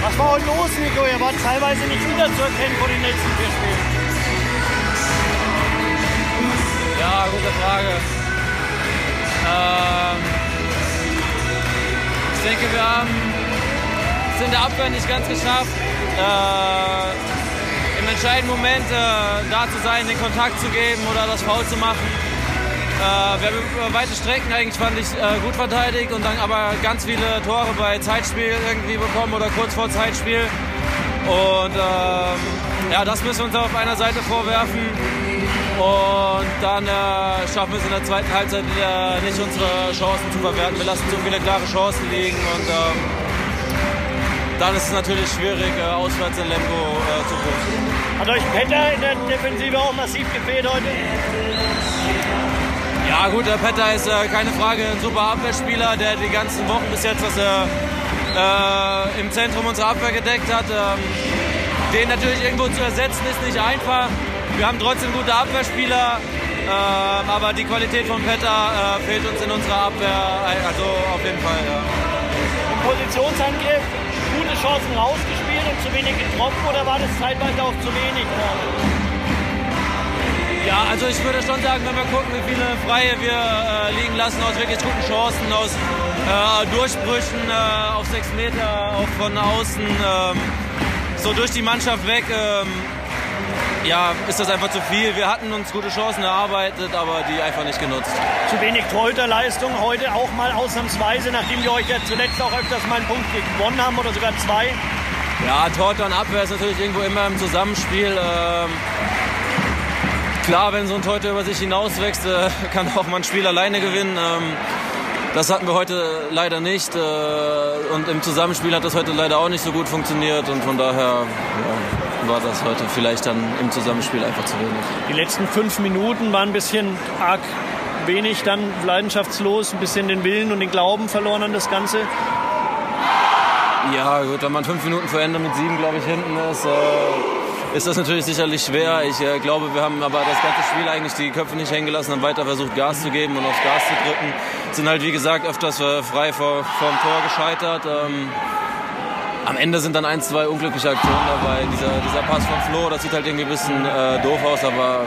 Was war heute los, Nico? Ihr wart teilweise nicht wiederzuerkennen vor den letzten vier Spielen. Ja, gute Frage. Ähm, ich denke, wir haben es in der Abwehr nicht ganz geschafft, äh, im entscheidenden Moment äh, da zu sein, den Kontakt zu geben oder das Foul zu machen. Äh, wir haben weite Strecken eigentlich, fand ich, äh, gut verteidigt und dann aber ganz viele Tore bei Zeitspiel irgendwie bekommen oder kurz vor Zeitspiel. Und ähm, ja, das müssen wir uns auf einer Seite vorwerfen. Und dann äh, schaffen wir es in der zweiten Halbzeit äh, nicht, unsere Chancen zu verwerten. Wir lassen zu viele klare Chancen liegen und ähm, dann ist es natürlich schwierig, äh, auswärts in Lemgo zu punkten. Hat euch Petter in der Defensive auch massiv gefehlt heute? Ja gut, der Petter ist äh, keine Frage ein super Abwehrspieler, der die ganzen Wochen bis jetzt, was er äh, im Zentrum unserer Abwehr gedeckt hat. Ähm, den natürlich irgendwo zu ersetzen ist nicht einfach. Wir haben trotzdem gute Abwehrspieler, äh, aber die Qualität von Petter äh, fehlt uns in unserer Abwehr, also auf jeden Fall. Ja. Positionsangriff gute Chancen rausgespielt und zu wenig getroffen oder war das zeitweise auch zu wenig? Ja, also ich würde schon sagen, wenn wir gucken, wie viele Freie wir äh, liegen lassen aus wirklich guten Chancen, aus äh, Durchbrüchen äh, auf sechs Meter, auch von außen, ähm, so durch die Mannschaft weg, ähm, ja, ist das einfach zu viel. Wir hatten uns gute Chancen erarbeitet, aber die einfach nicht genutzt. Zu wenig Torhüterleistung heute auch mal ausnahmsweise, nachdem wir euch ja zuletzt auch öfters mal einen Punkt gewonnen haben oder sogar zwei. Ja, Torhüter und Abwehr ist natürlich irgendwo immer im Zusammenspiel. Ähm, klar, wenn so ein Torhüter über sich hinauswächst, äh, kann auch mal ein Spiel alleine gewinnen. Ähm, das hatten wir heute leider nicht. Äh, und im Zusammenspiel hat das heute leider auch nicht so gut funktioniert. Und von daher ja, war das heute vielleicht dann im Zusammenspiel einfach zu wenig. Die letzten fünf Minuten waren ein bisschen arg wenig, dann leidenschaftslos, ein bisschen den Willen und den Glauben verloren an das Ganze. Ja, gut, wenn man fünf Minuten vor Ende mit sieben, glaube ich, hinten ist. Äh ist das natürlich sicherlich schwer. Ich äh, glaube, wir haben aber das ganze Spiel eigentlich die Köpfe nicht hängen gelassen, haben weiter versucht, Gas zu geben und aufs Gas zu drücken. Sind halt, wie gesagt, öfters äh, frei vor, vor dem Tor gescheitert. Ähm, am Ende sind dann ein, zwei unglückliche Aktionen dabei. Dieser, dieser Pass von Flo, das sieht halt irgendwie ein bisschen äh, doof aus, aber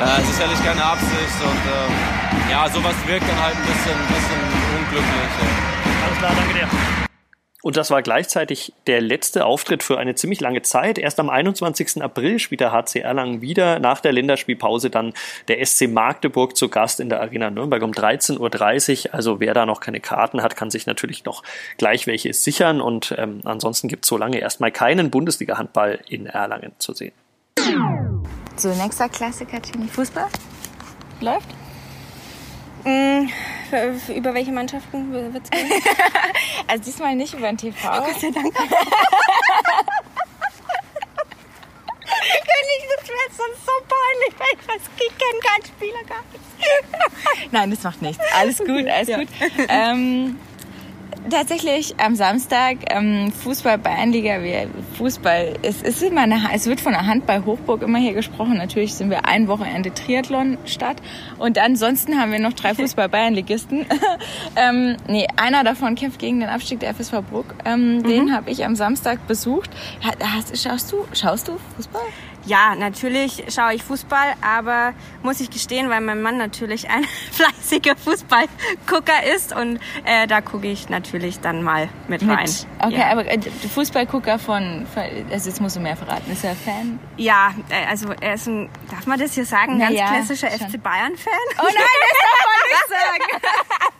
äh, sicherlich keine Absicht. Und ähm, ja, sowas wirkt dann halt ein bisschen, ein bisschen unglücklich. Alles klar, danke dir. Und das war gleichzeitig der letzte Auftritt für eine ziemlich lange Zeit. Erst am 21. April spielt der HC Erlangen wieder. Nach der Länderspielpause dann der SC Magdeburg zu Gast in der Arena Nürnberg um 13.30 Uhr. Also wer da noch keine Karten hat, kann sich natürlich noch gleich welche sichern. Und ähm, ansonsten gibt es so lange erstmal keinen Bundesliga-Handball in Erlangen zu sehen. So, nächster Klassiker, Team Fußball. Läuft? Mm, über welche Mannschaften wird es gehen? also diesmal nicht über den TV. Oh Gott sei Dank. das wäre sonst so peinlich, weil ich weiß, ich kenne keinen Spieler gar nicht. Nein, das macht nichts. Alles gut, alles Ja. gut. Ähm, tatsächlich am Samstag ähm, Fußball Bayernliga. Wir Fußball. Es ist immer eine, es wird von der Handball-Hochburg immer hier gesprochen. Natürlich sind wir ein Wochenende Triathlon statt und ansonsten haben wir noch drei Fußball Bayernligisten. ähm, nee, einer davon kämpft gegen den Abstieg der FSV Bruck. Ähm, Den habe ich am Samstag besucht. Ha- Hast, schaust du schaust du Fußball? Ja, natürlich schaue ich Fußball, aber muss ich gestehen, weil mein Mann natürlich ein fleißiger Fußballgucker ist und äh, da gucke ich natürlich dann mal mit rein. Okay, ja. aber äh, Fußballgucker von, also jetzt musst du mehr verraten. Ist er Fan? Ja, äh, also er ist ein, darf man das hier sagen, Na ganz ja, klassischer schon. FC Bayern-Fan. Oh nein, das darf man nicht sagen.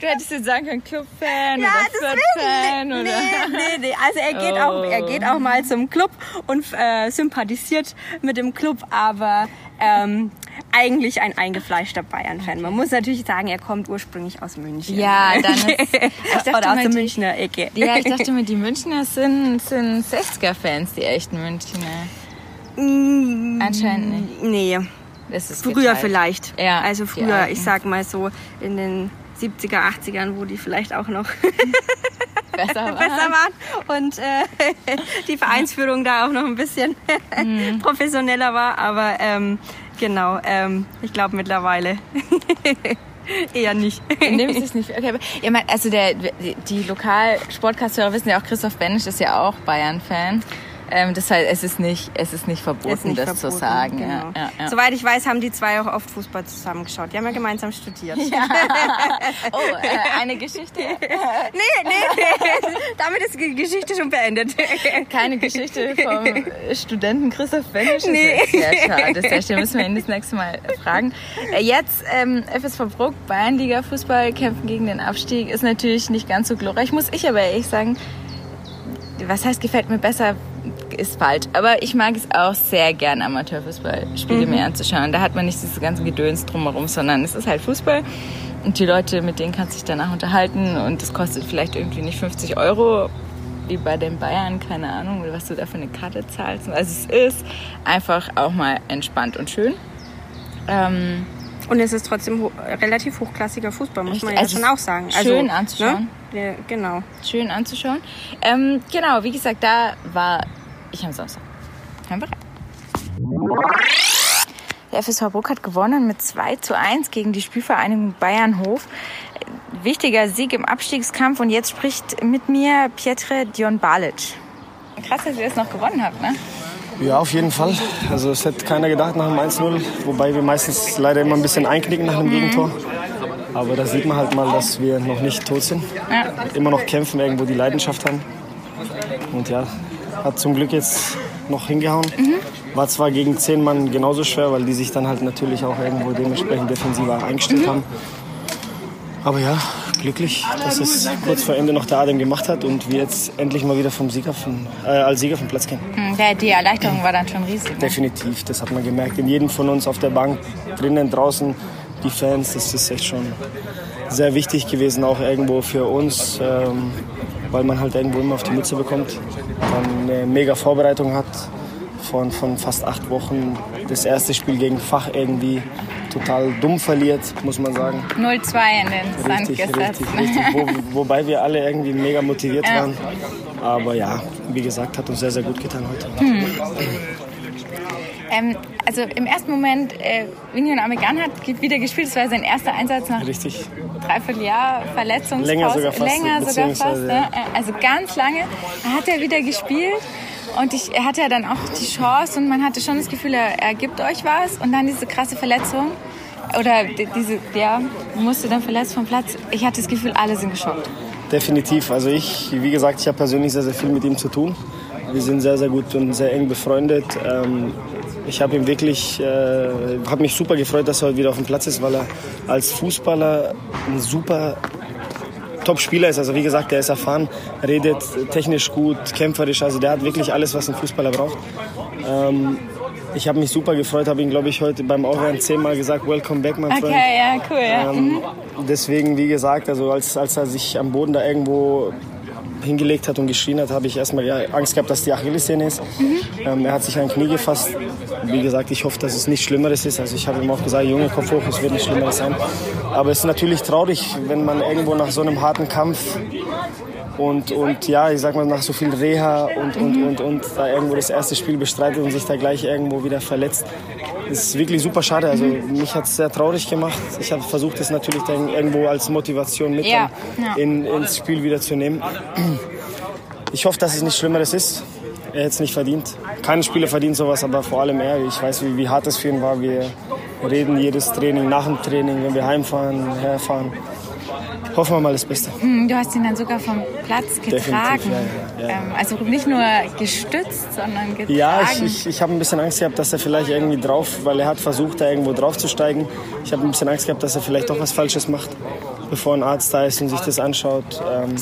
Du hättest jetzt sagen können, Club-Fan Ja, oder Fürth-Fan nee, oder... nee, nee. Also er geht, Oh. auch, er geht auch mal zum Club und äh, sympathisiert mit dem Club, aber ähm, eigentlich ein eingefleischter Bayern-Fan. Man muss natürlich sagen, er kommt ursprünglich aus München. Ja, dann ist... Ich dachte Oder aus der Münchner Ecke. Ja, ich dachte mir, die Münchner sind, sind 60er-Fans, die echten Münchner. Mm, Anscheinend nicht. Nee, früher geteilt. vielleicht. Ja, also früher, ich sag mal so in den 70er, 80ern, wo die vielleicht auch noch besser waren. besser waren und äh, die Vereinsführung da auch noch ein bisschen Mhm. professioneller war. Aber ähm, genau, ähm, ich glaube mittlerweile eher nicht. Nimmst es nicht. Okay, aber meint, also der, die, die Lokal-Sportcast-Hörer wissen ja auch, Christoph Benisch ist ja auch Bayern-Fan. Ähm, das heißt, es ist nicht, es ist nicht verboten, Ist nicht das verboten, zu sagen. Genau. Ja, ja. Soweit ich weiß, haben die zwei auch oft Fußball zusammengeschaut. Die haben ja gemeinsam studiert. Oh, äh, eine Geschichte. Nee, nee, nee. Damit ist die Geschichte schon beendet. Keine Geschichte vom Studenten Christoph Benisch. Nee. Das ist sehr schade. Sehr schön. Müssen wir ihn das nächste Mal fragen. Äh, Jetzt ähm, FSV Bruck, Bayernliga Fußball, kämpfen gegen den Abstieg. Ist natürlich nicht ganz so glorreich, muss ich aber ehrlich sagen. Was heißt, gefällt mir besser, ist falsch. Aber ich mag es auch sehr gern, Amateurfußballspiele mir anzuschauen. Da hat man nicht dieses ganze Gedöns drumherum, sondern es ist halt Fußball. Und die Leute, mit denen kannst du dich danach unterhalten. Und das kostet vielleicht irgendwie nicht 50 Euro, wie bei den Bayern, keine Ahnung, was du da für eine Karte zahlst. Also es ist einfach auch mal entspannt und schön. Ähm, Und es ist trotzdem ho relativ hochklassiger Fußball, muss man ja Also schon auch sagen. schön anzuschauen. Ne? Ja, genau. schön anzuschauen. Ähm, genau, wie gesagt, da war ich am Samstag. Hören wir rein. Der FSV Bruck hat gewonnen mit 2 zu 1 gegen die Spielvereinigung Bayernhof. Wichtiger Sieg im Abstiegskampf und jetzt spricht mit mir Pietre Dion Balic. Krass, dass ihr das noch gewonnen habt, ne? Ja, auf jeden Fall. Also es hätte keiner gedacht nach dem 1-0, wobei wir meistens leider immer ein bisschen einknicken nach einem Gegentor. Aber da sieht man halt mal, dass wir noch nicht tot sind. Ja. Immer noch kämpfen, irgendwo die Leidenschaft haben. Und ja, hat zum Glück jetzt noch hingehauen. War zwar gegen zehn Mann genauso schwer, weil die sich dann halt natürlich auch irgendwo dementsprechend defensiver eingestellt haben. Aber ja, glücklich, dass es kurz vor Ende noch der Adem gemacht hat und wir jetzt endlich mal wieder vom Sieger vom, äh, als Sieger vom Platz gehen. Hm, Der, die Erleichterung war dann schon riesig. Ne? Definitiv, das hat man gemerkt. In jedem von uns auf der Bank, drinnen, draußen, die Fans, das ist echt schon sehr wichtig gewesen, auch irgendwo für uns, ähm, weil man halt irgendwo immer auf die Mütze bekommt. Dann eine mega Vorbereitung hat von, von fast acht Wochen. Das erste Spiel gegen Fach irgendwie total dumm verliert, muss man sagen. 0-2 in den Sand Richtig, gesetzt. richtig, richtig. Wo, wobei wir alle irgendwie mega motiviert Ja. waren. Aber ja, wie gesagt, hat uns sehr, sehr gut getan heute. Ähm, also im ersten Moment, äh, Union Amerikan hat wieder gespielt. Das war sein erster Einsatz nach Richtig. dreiviertel Jahr Verletzungspause. Länger sogar fast, Länger sogar fast. Ne? Also ganz lange hat er wieder gespielt. Und ich, er hatte ja dann auch die Chance und man hatte schon das Gefühl, er, er gibt euch was. Und dann diese krasse Verletzung. Oder die- diese, ja, musste dann verletzt vom Platz. Ich hatte das Gefühl, alle sind geschockt. Definitiv. Also ich, wie gesagt, ich habe persönlich sehr, sehr viel mit ihm zu tun. Wir sind sehr, sehr gut und sehr eng befreundet. Ähm, ich habe ihm wirklich, äh, habe mich super gefreut, dass er heute wieder auf dem Platz ist, weil er als Fußballer ein super Top-Spieler ist. Also wie gesagt, der ist erfahren, redet technisch gut, kämpferisch. Also der hat wirklich alles, was ein Fußballer braucht. Ähm, ich habe mich super gefreut, habe ihn, glaube ich, heute beim Aufwärmen zehnmal gesagt, welcome back, mein Freund. Okay, ja, cool. Ja. Ähm, deswegen, wie gesagt, also als, als er sich am Boden da irgendwo hingelegt hat und geschrien hat, habe ich erstmal Angst gehabt, dass die Achillessehne ist. Ähm, er hat sich an den Knie gefasst. Wie gesagt, ich hoffe, dass es nichts Schlimmeres ist. Also ich habe ihm auch gesagt, Junge, Kopf hoch, es wird nichts Schlimmeres sein. Aber es ist natürlich traurig, wenn man irgendwo nach so einem harten Kampf und, und ja, ich sag mal, nach so viel Reha und, und, und, und da irgendwo das erste Spiel bestreitet und sich da gleich irgendwo wieder verletzt. Das ist wirklich super schade. Also mich hat es sehr traurig gemacht. Ich habe versucht, das natürlich dann irgendwo als Motivation mit Ja, in, ins Spiel wieder zu nehmen. Ich hoffe, dass es nichts Schlimmeres ist. Er hätte es nicht verdient. Kein Spieler verdient sowas, aber vor allem er. Ich weiß, wie, wie hart das für ihn war. Wir reden jedes Training, nach dem Training, wenn wir heimfahren, herfahren. Hoffen wir mal das Beste. Hm, Du hast ihn dann sogar vom Platz getragen. Ja, ja, ja. Ähm, also nicht nur gestützt, sondern getragen. Ja, ich, ich, ich habe ein bisschen Angst gehabt, dass er vielleicht irgendwie drauf, weil er hat versucht, da irgendwo drauf zu steigen. Ich habe ein bisschen Angst gehabt, dass er vielleicht doch was Falsches macht, bevor ein Arzt da ist und sich das anschaut. Ähm,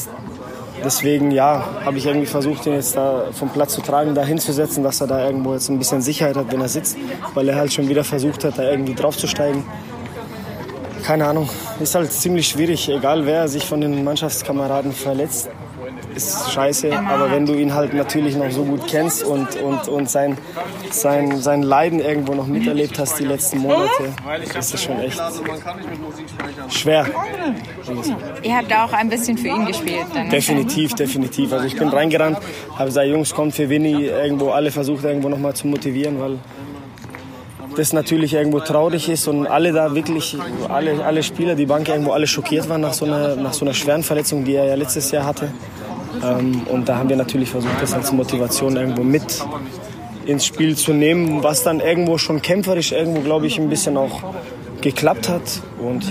deswegen, ja, habe ich irgendwie versucht, ihn jetzt da vom Platz zu tragen, da hinzusetzen, dass er da irgendwo jetzt ein bisschen Sicherheit hat, wenn er sitzt, weil er halt schon wieder versucht hat, da irgendwie drauf zu steigen. Keine Ahnung, ist halt ziemlich schwierig, egal wer sich von den Mannschaftskameraden verletzt. ist scheiße. Aber wenn du ihn halt natürlich noch so gut kennst und, und, und sein, sein, sein Leiden irgendwo noch miterlebt hast die letzten Monate, ist es schon echt schwer. Ihr habt auch ein bisschen für ihn gespielt. Dann Definitiv, definitiv. Also ich bin reingerannt, habe gesagt, Jungs, kommt für Winnie, irgendwo alle versucht irgendwo nochmal zu motivieren, weil das natürlich irgendwo traurig ist und alle da wirklich, alle, alle Spieler, die Bank irgendwo alle schockiert waren nach so, einer, nach so einer schweren Verletzung, die er ja letztes Jahr hatte. Ähm, und da haben wir natürlich versucht, das als Motivation irgendwo mit ins Spiel zu nehmen, was dann irgendwo schon kämpferisch irgendwo, glaube ich, ein bisschen auch geklappt hat. Und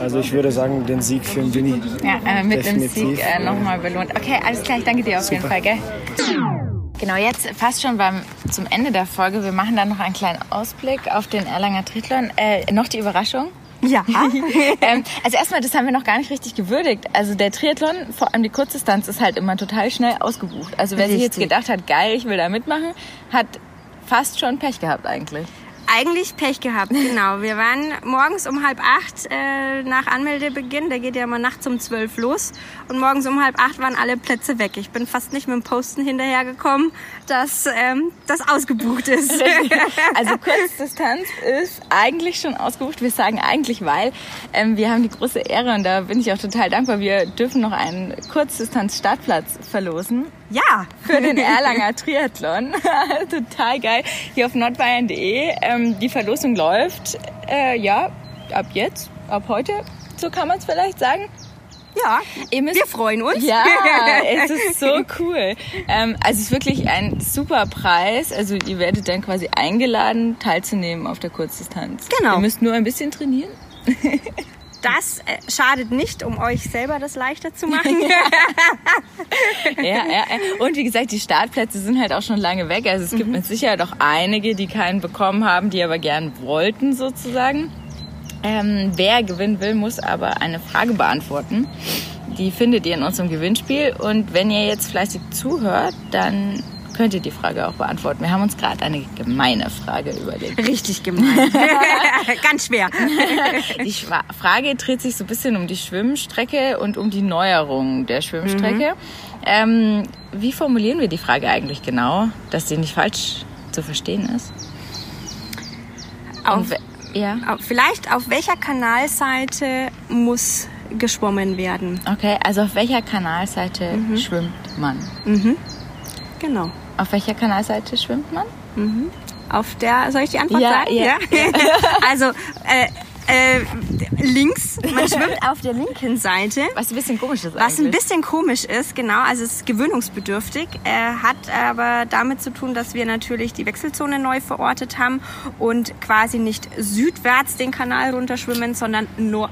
also ich würde sagen, den Sieg für den Winnie. Ja, äh, mit dem Definitiv. Sieg äh, nochmal belohnt. Okay, alles klar, ich danke dir auf jeden Fall, gell? Genau, jetzt fast schon beim, zum Ende der Folge. Wir machen dann noch einen kleinen Ausblick auf den Erlanger Triathlon. Äh, noch die Überraschung. Ja. ähm, also erstmal, das haben wir noch gar nicht richtig gewürdigt. Also der Triathlon, vor allem die Kurzdistanz, ist halt immer total schnell ausgebucht. Also wer sich jetzt Richtig. gedacht hat, geil, ich will da mitmachen, hat fast schon Pech gehabt eigentlich. Eigentlich Pech gehabt, genau. Wir waren morgens um halb acht äh, nach Anmeldebeginn, der geht ja immer nachts um zwölf los. Und morgens um halb acht waren alle Plätze weg. Ich bin fast nicht mit dem Posten hinterhergekommen, dass ähm, das ausgebucht ist. Also Kurzdistanz ist eigentlich schon ausgebucht. Wir sagen eigentlich, weil ähm, wir haben die große Ehre und da bin ich auch total dankbar. Wir dürfen noch einen Kurzdistanz-Startplatz verlosen ja, für den Erlanger Triathlon. total geil. Hier auf nordbayern.de. Ähm, die Verlosung läuft, äh, ja, ab jetzt, ab heute, so kann man es vielleicht sagen. ja. Müsst Wir freuen uns. ja, es ist so cool. Ähm, also es ist wirklich ein super Preis. Also ihr werdet dann quasi eingeladen, teilzunehmen auf der Kurzdistanz. Genau. Ihr müsst nur ein bisschen trainieren. Das äh, schadet nicht, um euch selber das leichter zu machen. Ja, ja, ja. Und wie gesagt, die Startplätze sind halt auch schon lange weg. Also es gibt mit Sicherheit auch einige, die keinen bekommen haben, die aber gern wollten sozusagen. Ähm, wer gewinnen will, muss aber eine Frage beantworten. Die findet ihr in unserem Gewinnspiel. Und wenn ihr jetzt fleißig zuhört, dann könnt ihr die Frage auch beantworten. Wir haben uns gerade eine gemeine Frage überlegt. Richtig gemein. Ganz schwer. Die Schwa- Frage dreht sich so ein bisschen um die Schwimmstrecke und um die Neuerung der Schwimmstrecke. Ähm, wie formulieren wir die Frage eigentlich genau, dass sie nicht falsch zu verstehen ist? Auf, ja, auf, vielleicht auf welcher Kanalseite muss geschwommen werden? okay. Also auf welcher Kanalseite schwimmt man? Genau. Auf welcher Kanalseite schwimmt man? Auf der, soll ich die Antwort Ja, sagen? ja. also, äh, äh, links, man schwimmt auf der linken Seite. Was ein bisschen komisch ist Was ein eigentlich. bisschen komisch ist, genau, also es ist gewöhnungsbedürftig, äh, hat aber damit zu tun, dass wir natürlich die Wechselzone neu verortet haben und quasi nicht südwärts den Kanal runterschwimmen, sondern nur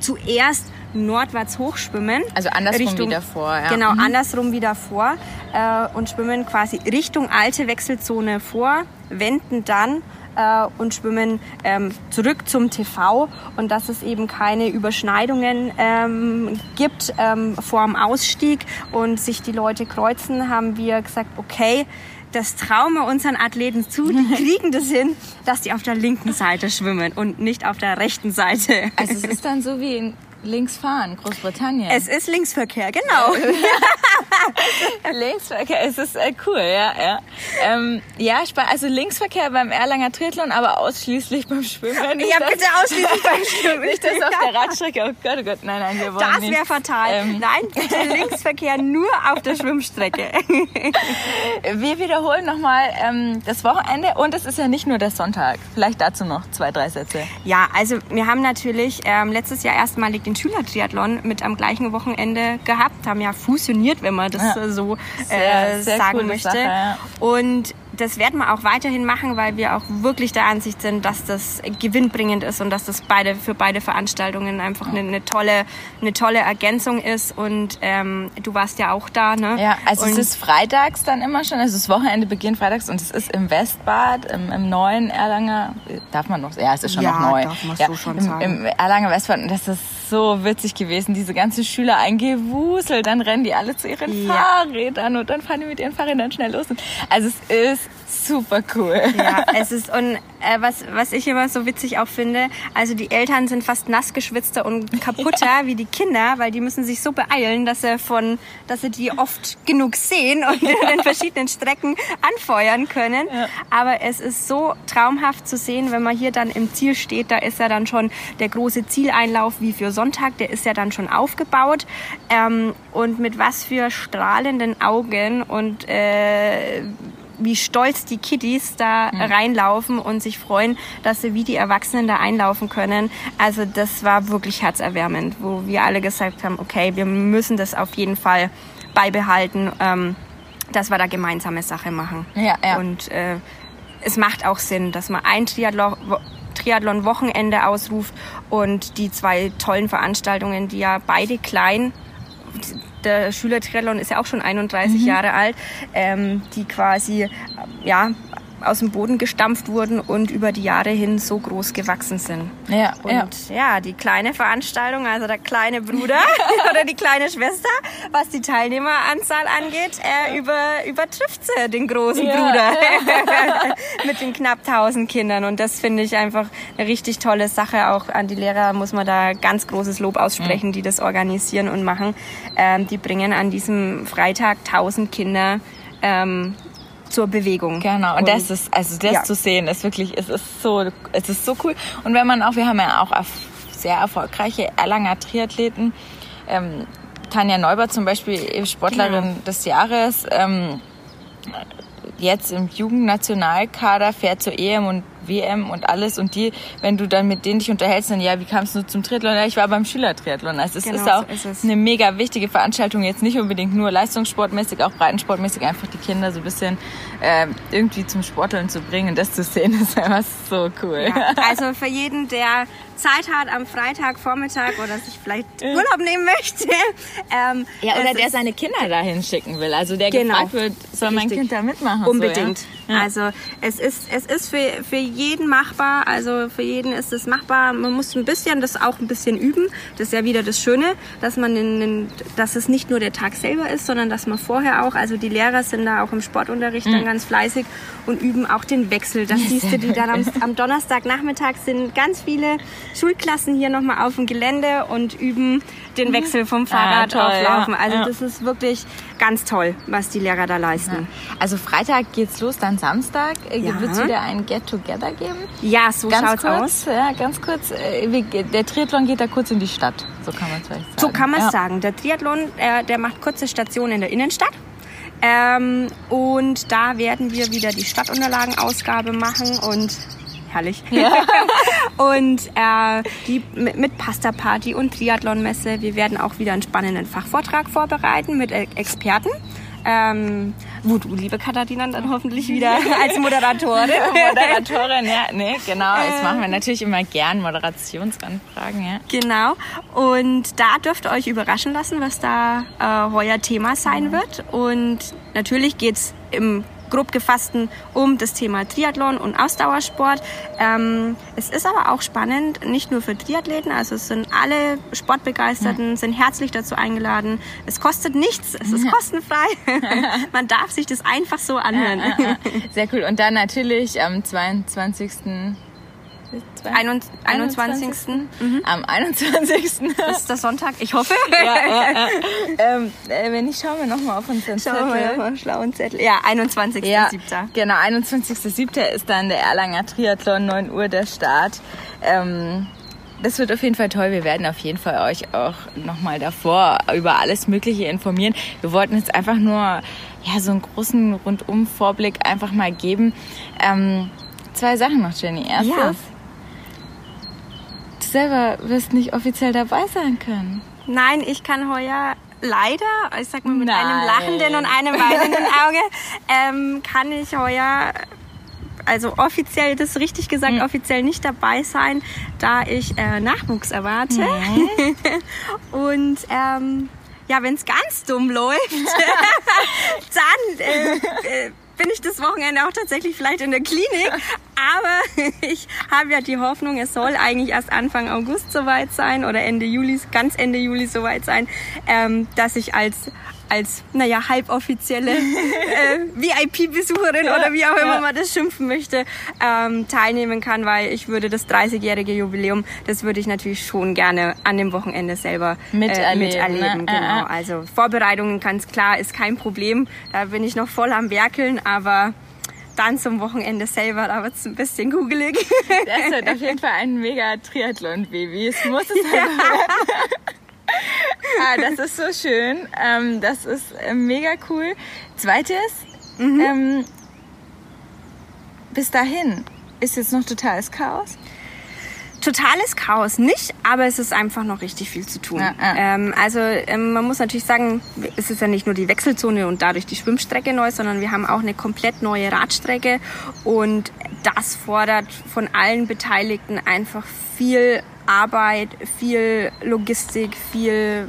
zuerst nordwärts hochschwimmen. Also andersrum wie davor, ja. Genau, Mhm. andersrum wie davor äh, und schwimmen quasi Richtung alte Wechselzone vor, wenden dann äh, und schwimmen ähm, zurück zum TV und dass es eben keine Überschneidungen ähm, gibt ähm, vor dem Ausstieg und sich die Leute kreuzen, haben wir gesagt, okay, das trauen wir unseren Athleten zu, die kriegen das hin, dass die auf der linken Seite schwimmen und nicht auf der rechten Seite. Also es ist dann so wie in Linksfahren, Großbritannien. Es ist Linksverkehr, genau. Linksverkehr, es ist äh, cool, ja, ja. Ähm, ja, also Linksverkehr beim Erlanger Triathlon, aber ausschließlich beim Schwimmen. Nicht, Ja, bitte ausschließlich beim Schwimmen. Nicht das auf der Radstrecke, oh Gott, oh Gott, nein, nein, wir wollen Das wäre fatal. Ähm, Nein, bitte Linksverkehr nur auf der Schwimmstrecke. Wir wiederholen nochmal ähm, das Wochenende und es ist ja nicht nur der Sonntag. Vielleicht dazu noch zwei, drei Sätze. Ja, also wir haben natürlich ähm, letztes Jahr erstmalig den Schülertriathlon mit am gleichen Wochenende gehabt, haben ja fusioniert, wenn man das Ja. äh, so Sehr, äh, sehr sagen coole möchte. Sache, ja. Und das werden wir auch weiterhin machen, weil wir auch wirklich der Ansicht sind, dass das gewinnbringend ist und dass das beide für beide Veranstaltungen einfach eine, eine tolle eine tolle Ergänzung ist. Und ähm, du warst ja auch da, ne? Ja, also und es ist freitags dann immer schon, also das Wochenende beginnt freitags und es ist im Westbad, im, im neuen Erlanger, darf man noch, ja, es ist schon Ja, noch neu. darf man ja, so schon im, sagen. Im Erlanger Westbad und das ist so witzig gewesen, diese ganzen Schüler eingewuselt, dann rennen die alle zu ihren Ja. Fahrrädern und dann fahren die mit ihren Fahrrädern schnell los. Also es ist super cool. Ja, es ist und äh, was, was ich immer so witzig auch finde, also die Eltern sind fast nass geschwitzter und kaputter wie die Kinder, weil die müssen sich so beeilen, dass sie von, dass sie die oft genug sehen und in verschiedenen Strecken anfeuern können. Ja. Aber es ist so traumhaft zu sehen, wenn man hier dann im Ziel steht, da ist ja dann schon der große Zieleinlauf wie für Sonntag, der ist ja dann schon aufgebaut. Ähm, und mit was für strahlenden Augen und äh, wie stolz die Kiddies da mhm. reinlaufen und sich freuen, dass sie wie die Erwachsenen da einlaufen können. Also das war wirklich herzerwärmend, wo wir alle gesagt haben, okay, wir müssen das auf jeden Fall beibehalten, ähm, dass wir da gemeinsame Sache machen. Ja, ja. Und äh, es macht auch Sinn, dass man ein Triathlon Triathlon-Wochenende ausruft und die zwei tollen Veranstaltungen, die ja beide klein der Schüler-Triathlon ist ja auch schon 31 mhm. Jahre alt, ähm, die quasi ja, aus dem Boden gestampft wurden und über die Jahre hin so groß gewachsen sind. Ja, und ja, ja die kleine Veranstaltung, also der kleine Bruder oder die kleine Schwester, was die Teilnehmeranzahl angeht, äh, über, übertrifft sie den großen ja, Bruder ja. mit den knapp 1000 Kindern. Und das finde ich einfach eine richtig tolle Sache. Auch an die Lehrer muss man da ganz großes Lob aussprechen, mhm. die das organisieren und machen. Ähm, die bringen an diesem Freitag 1000 Kinder ähm, zur Bewegung. Genau, und, und das ist, also das ja. zu sehen, ist wirklich, es ist so, es ist so cool. Und wenn man auch, wir haben ja auch sehr erfolgreiche Erlanger Triathleten, ähm, Tanja Neuber zum Beispiel, Sportlerin genau. des Jahres, ähm, jetzt im Jugendnationalkader, fährt zur EM und WM und alles und die, wenn du dann mit denen dich unterhältst, dann ja, wie kamst du zum Triathlon? Ja, ich war beim Schülertriathlon. Also es genau, ist auch so ist eine mega wichtige Veranstaltung, jetzt nicht unbedingt nur leistungssportmäßig, auch breitensportmäßig, einfach die Kinder so ein bisschen äh, irgendwie zum Sporteln zu bringen, das zu sehen, ist einfach so cool. Ja, also für jeden, der Zeit hat am Freitag Vormittag oder sich vielleicht Urlaub nehmen möchte. Ähm, ja, oder der seine Kinder dahin schicken will. Also der genau. gefragt wird, soll mein Kind da mitmachen? Unbedingt. So, ja? Ja. Also es ist, es ist für, für jeden machbar. Also für jeden ist es machbar. Man muss ein bisschen das auch ein bisschen üben. Das ist ja wieder das Schöne, dass man in, in, dass es nicht nur der Tag selber ist, sondern dass man vorher auch, also die Lehrer sind da auch im Sportunterricht mhm. dann ganz fleißig und üben auch den Wechsel. Das siehst du, die dann am, am Donnerstagnachmittag sind ganz viele Schulklassen hier nochmal auf dem Gelände und üben den mhm. Wechsel vom Fahrrad ah, toll, auf Laufen. Also ja. das ist wirklich ganz toll, was die Lehrer da leisten. Ja. Also Freitag geht's los, dann Samstag äh, ja. wird es wieder ein Get-Together geben. Ja, so ganz schaut's kurz, aus. Ja, ganz kurz. Äh, der Triathlon geht da kurz in die Stadt. So kann man es vielleicht sagen. So kann man es sagen. Der Triathlon, äh, der macht kurze Stationen in der Innenstadt. Ähm, und da werden wir wieder die Stadtunterlagenausgabe machen und herrlich. Ja. und äh, die mit, Pasta Party und Triathlonmesse. Wir werden auch wieder einen spannenden Fachvortrag vorbereiten mit Experten. Ähm, wo du, liebe Katharina, dann hoffentlich wieder als Moderatorin. Moderatorin, ja, nee, genau. Das ähm, machen wir natürlich immer gern, Moderationsanfragen, ja. Genau. Und da dürft ihr euch überraschen lassen, was da äh, heuer Thema sein mhm. wird. Und natürlich geht's im grob gefassten um das Thema Triathlon und Ausdauersport. Ähm, es ist aber auch spannend, nicht nur für Triathleten, also es sind alle Sportbegeisterten, ja. sind herzlich dazu eingeladen. Es kostet nichts, es ist kostenfrei. Man darf sich das einfach so anhören. Sehr cool. Und dann natürlich am 22. 21. Mhm. Am 21. Das ist der Sonntag, ich hoffe. ja, ja, ja. Ähm, äh, wenn nicht, schauen wir nochmal auf unseren Zettel. Schauen wir mal auf schlauen Zettel. Ja, 21.07. Ja, genau, 21.07. ist dann der Erlanger Triathlon, 9 Uhr der Start. Ähm, das wird auf jeden Fall toll. Wir werden auf jeden Fall euch auch nochmal davor über alles Mögliche informieren. Wir wollten jetzt einfach nur ja, so einen großen Rundum-Vorblick einfach mal geben. Ähm, zwei Sachen noch, Jenny. Erstes, ja selber wirst nicht offiziell dabei sein können. Nein, ich kann heuer leider, ich sag mal mit Nein. einem lachenden und einem weinenden Auge, ähm, kann ich heuer also offiziell, das ist richtig gesagt, mhm. offiziell nicht dabei sein, da ich äh, Nachwuchs erwarte. Mhm. und ähm, ja, wenn es ganz dumm läuft, dann äh, äh, bin ich das Wochenende auch tatsächlich vielleicht in der Klinik. Aber ich habe ja die Hoffnung, es soll eigentlich erst Anfang August soweit sein oder Ende Juli, ganz Ende Juli soweit sein, ähm, dass ich als als, naja, halboffizielle äh, VIP-Besucherin ja, oder wie auch immer ja. man das schimpfen möchte, ähm, teilnehmen kann, weil ich würde das 30-jährige Jubiläum, das würde ich natürlich schon gerne an dem Wochenende selber miterleben. Äh, miterleben ne? genau. Also Vorbereitungen ganz klar ist kein Problem. Da bin ich noch voll am Werkeln, aber dann zum Wochenende selber, da wird es ein bisschen kugelig. Das wird auf jeden Fall ein mega Triathlon-Baby. Es muss es ja. Ah, das ist so schön. Ähm, das ist äh, mega cool. Zweites, mhm. ähm, bis dahin ist jetzt noch totales Chaos totales Chaos nicht, aber es ist einfach noch richtig viel zu tun. Ja, ja. Ähm, also ähm, man muss natürlich sagen, es ist ja nicht nur die Wechselzone und dadurch die Schwimmstrecke neu, sondern wir haben auch eine komplett neue Radstrecke und das fordert von allen Beteiligten einfach viel Arbeit, viel Logistik, viel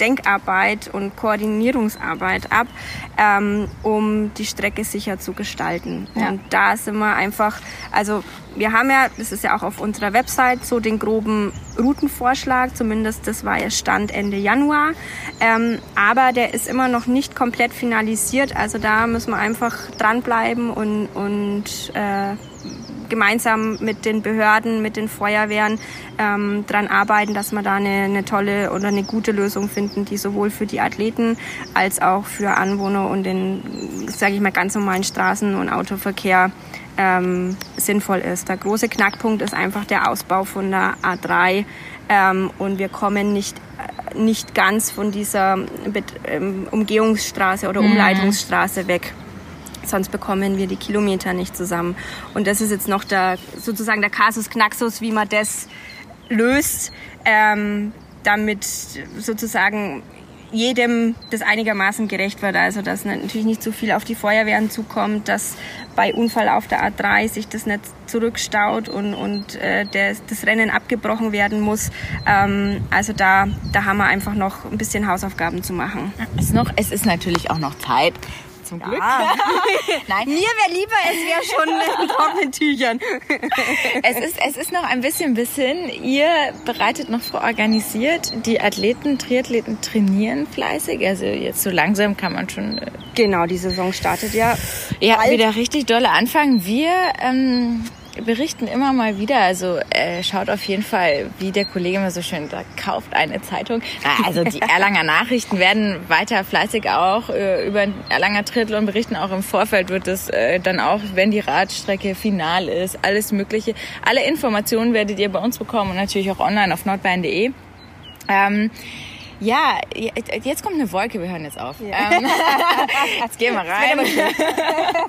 Denkarbeit und Koordinierungsarbeit ab, ähm, um die Strecke sicher zu gestalten. Ja. Und da sind wir einfach, also wir haben ja, das ist ja auch auf unserer Website, so den groben Routenvorschlag, zumindest das war ja Stand Ende Januar. Ähm, aber der ist immer noch nicht komplett finalisiert, also da müssen wir einfach dranbleiben und, und äh, gemeinsam mit den Behörden, mit den Feuerwehren ähm, daran arbeiten, dass wir da eine, eine tolle oder eine gute Lösung finden, die sowohl für die Athleten als auch für Anwohner und den, sage ich mal, ganz normalen Straßen- und Autoverkehr ähm, sinnvoll ist. Der große Knackpunkt ist einfach der Ausbau von der A3 ähm, und wir kommen nicht nicht ganz von dieser ähm, Umgehungsstraße oder mhm. Umleitungsstraße weg sonst bekommen wir die Kilometer nicht zusammen. Und das ist jetzt noch der, sozusagen der Kasus Knaxus, wie man das löst, ähm, damit sozusagen jedem das einigermaßen gerecht wird. Also dass natürlich nicht so viel auf die Feuerwehren zukommt, dass bei Unfall auf der A3 sich das nicht zurückstaut und, und äh, das, das Rennen abgebrochen werden muss. Ähm, also da, da haben wir einfach noch ein bisschen Hausaufgaben zu machen. Es ist, noch, es ist natürlich auch noch Zeit zum Glück. Ja. Nein. Mir wäre lieber, es wäre schon in trockenen Tüchern. es, ist, es ist noch ein bisschen bis hin. Ihr bereitet noch organisiert. Die Athleten, Triathleten trainieren fleißig. Also jetzt so langsam kann man schon. Äh, genau, die Saison startet ja. Ja, bald. wieder richtig dolle anfangen. Wir ähm, berichten immer mal wieder. Also äh, schaut auf jeden Fall, wie der Kollege immer so schön sagt, kauft eine Zeitung. Also die Erlanger Nachrichten werden weiter fleißig auch äh, über Erlanger Triathlon berichten. Auch im Vorfeld wird es äh, dann auch, wenn die Radstrecke final ist, alles Mögliche. Alle Informationen werdet ihr bei uns bekommen und natürlich auch online auf nordbayern.de. Ähm, ja, jetzt kommt eine Wolke, wir hören jetzt auf. Ja. Ähm, jetzt gehen wir rein.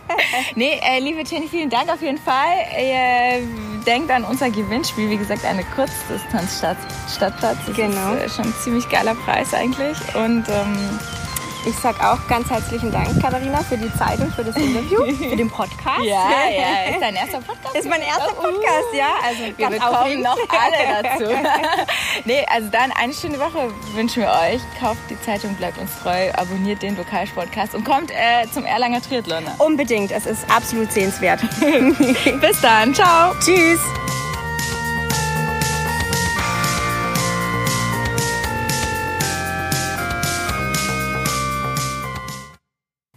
nee, äh, liebe Jenny, vielen Dank auf jeden Fall. Äh, denkt an unser Gewinnspiel, wie gesagt, eine Kurzdistanz-Stadtplatz. Genau. Ist, äh, schon ein ziemlich geiler Preis eigentlich. Und ähm, ich sag auch ganz herzlichen Dank, Katharina, für die Zeit und für das Interview, für den Podcast. Ja, ja, ist dein erster Podcast? Ist mein erster Podcast, uh, ja. Also wir bekommen noch alle dazu. nee, also dann eine schöne Woche wünschen wir euch. Kauft die Zeitung, bleibt uns treu, abonniert den Lokalsportcast und kommt äh, zum Erlanger Triathlon. Unbedingt, es ist absolut sehenswert. Bis dann, ciao. Tschüss.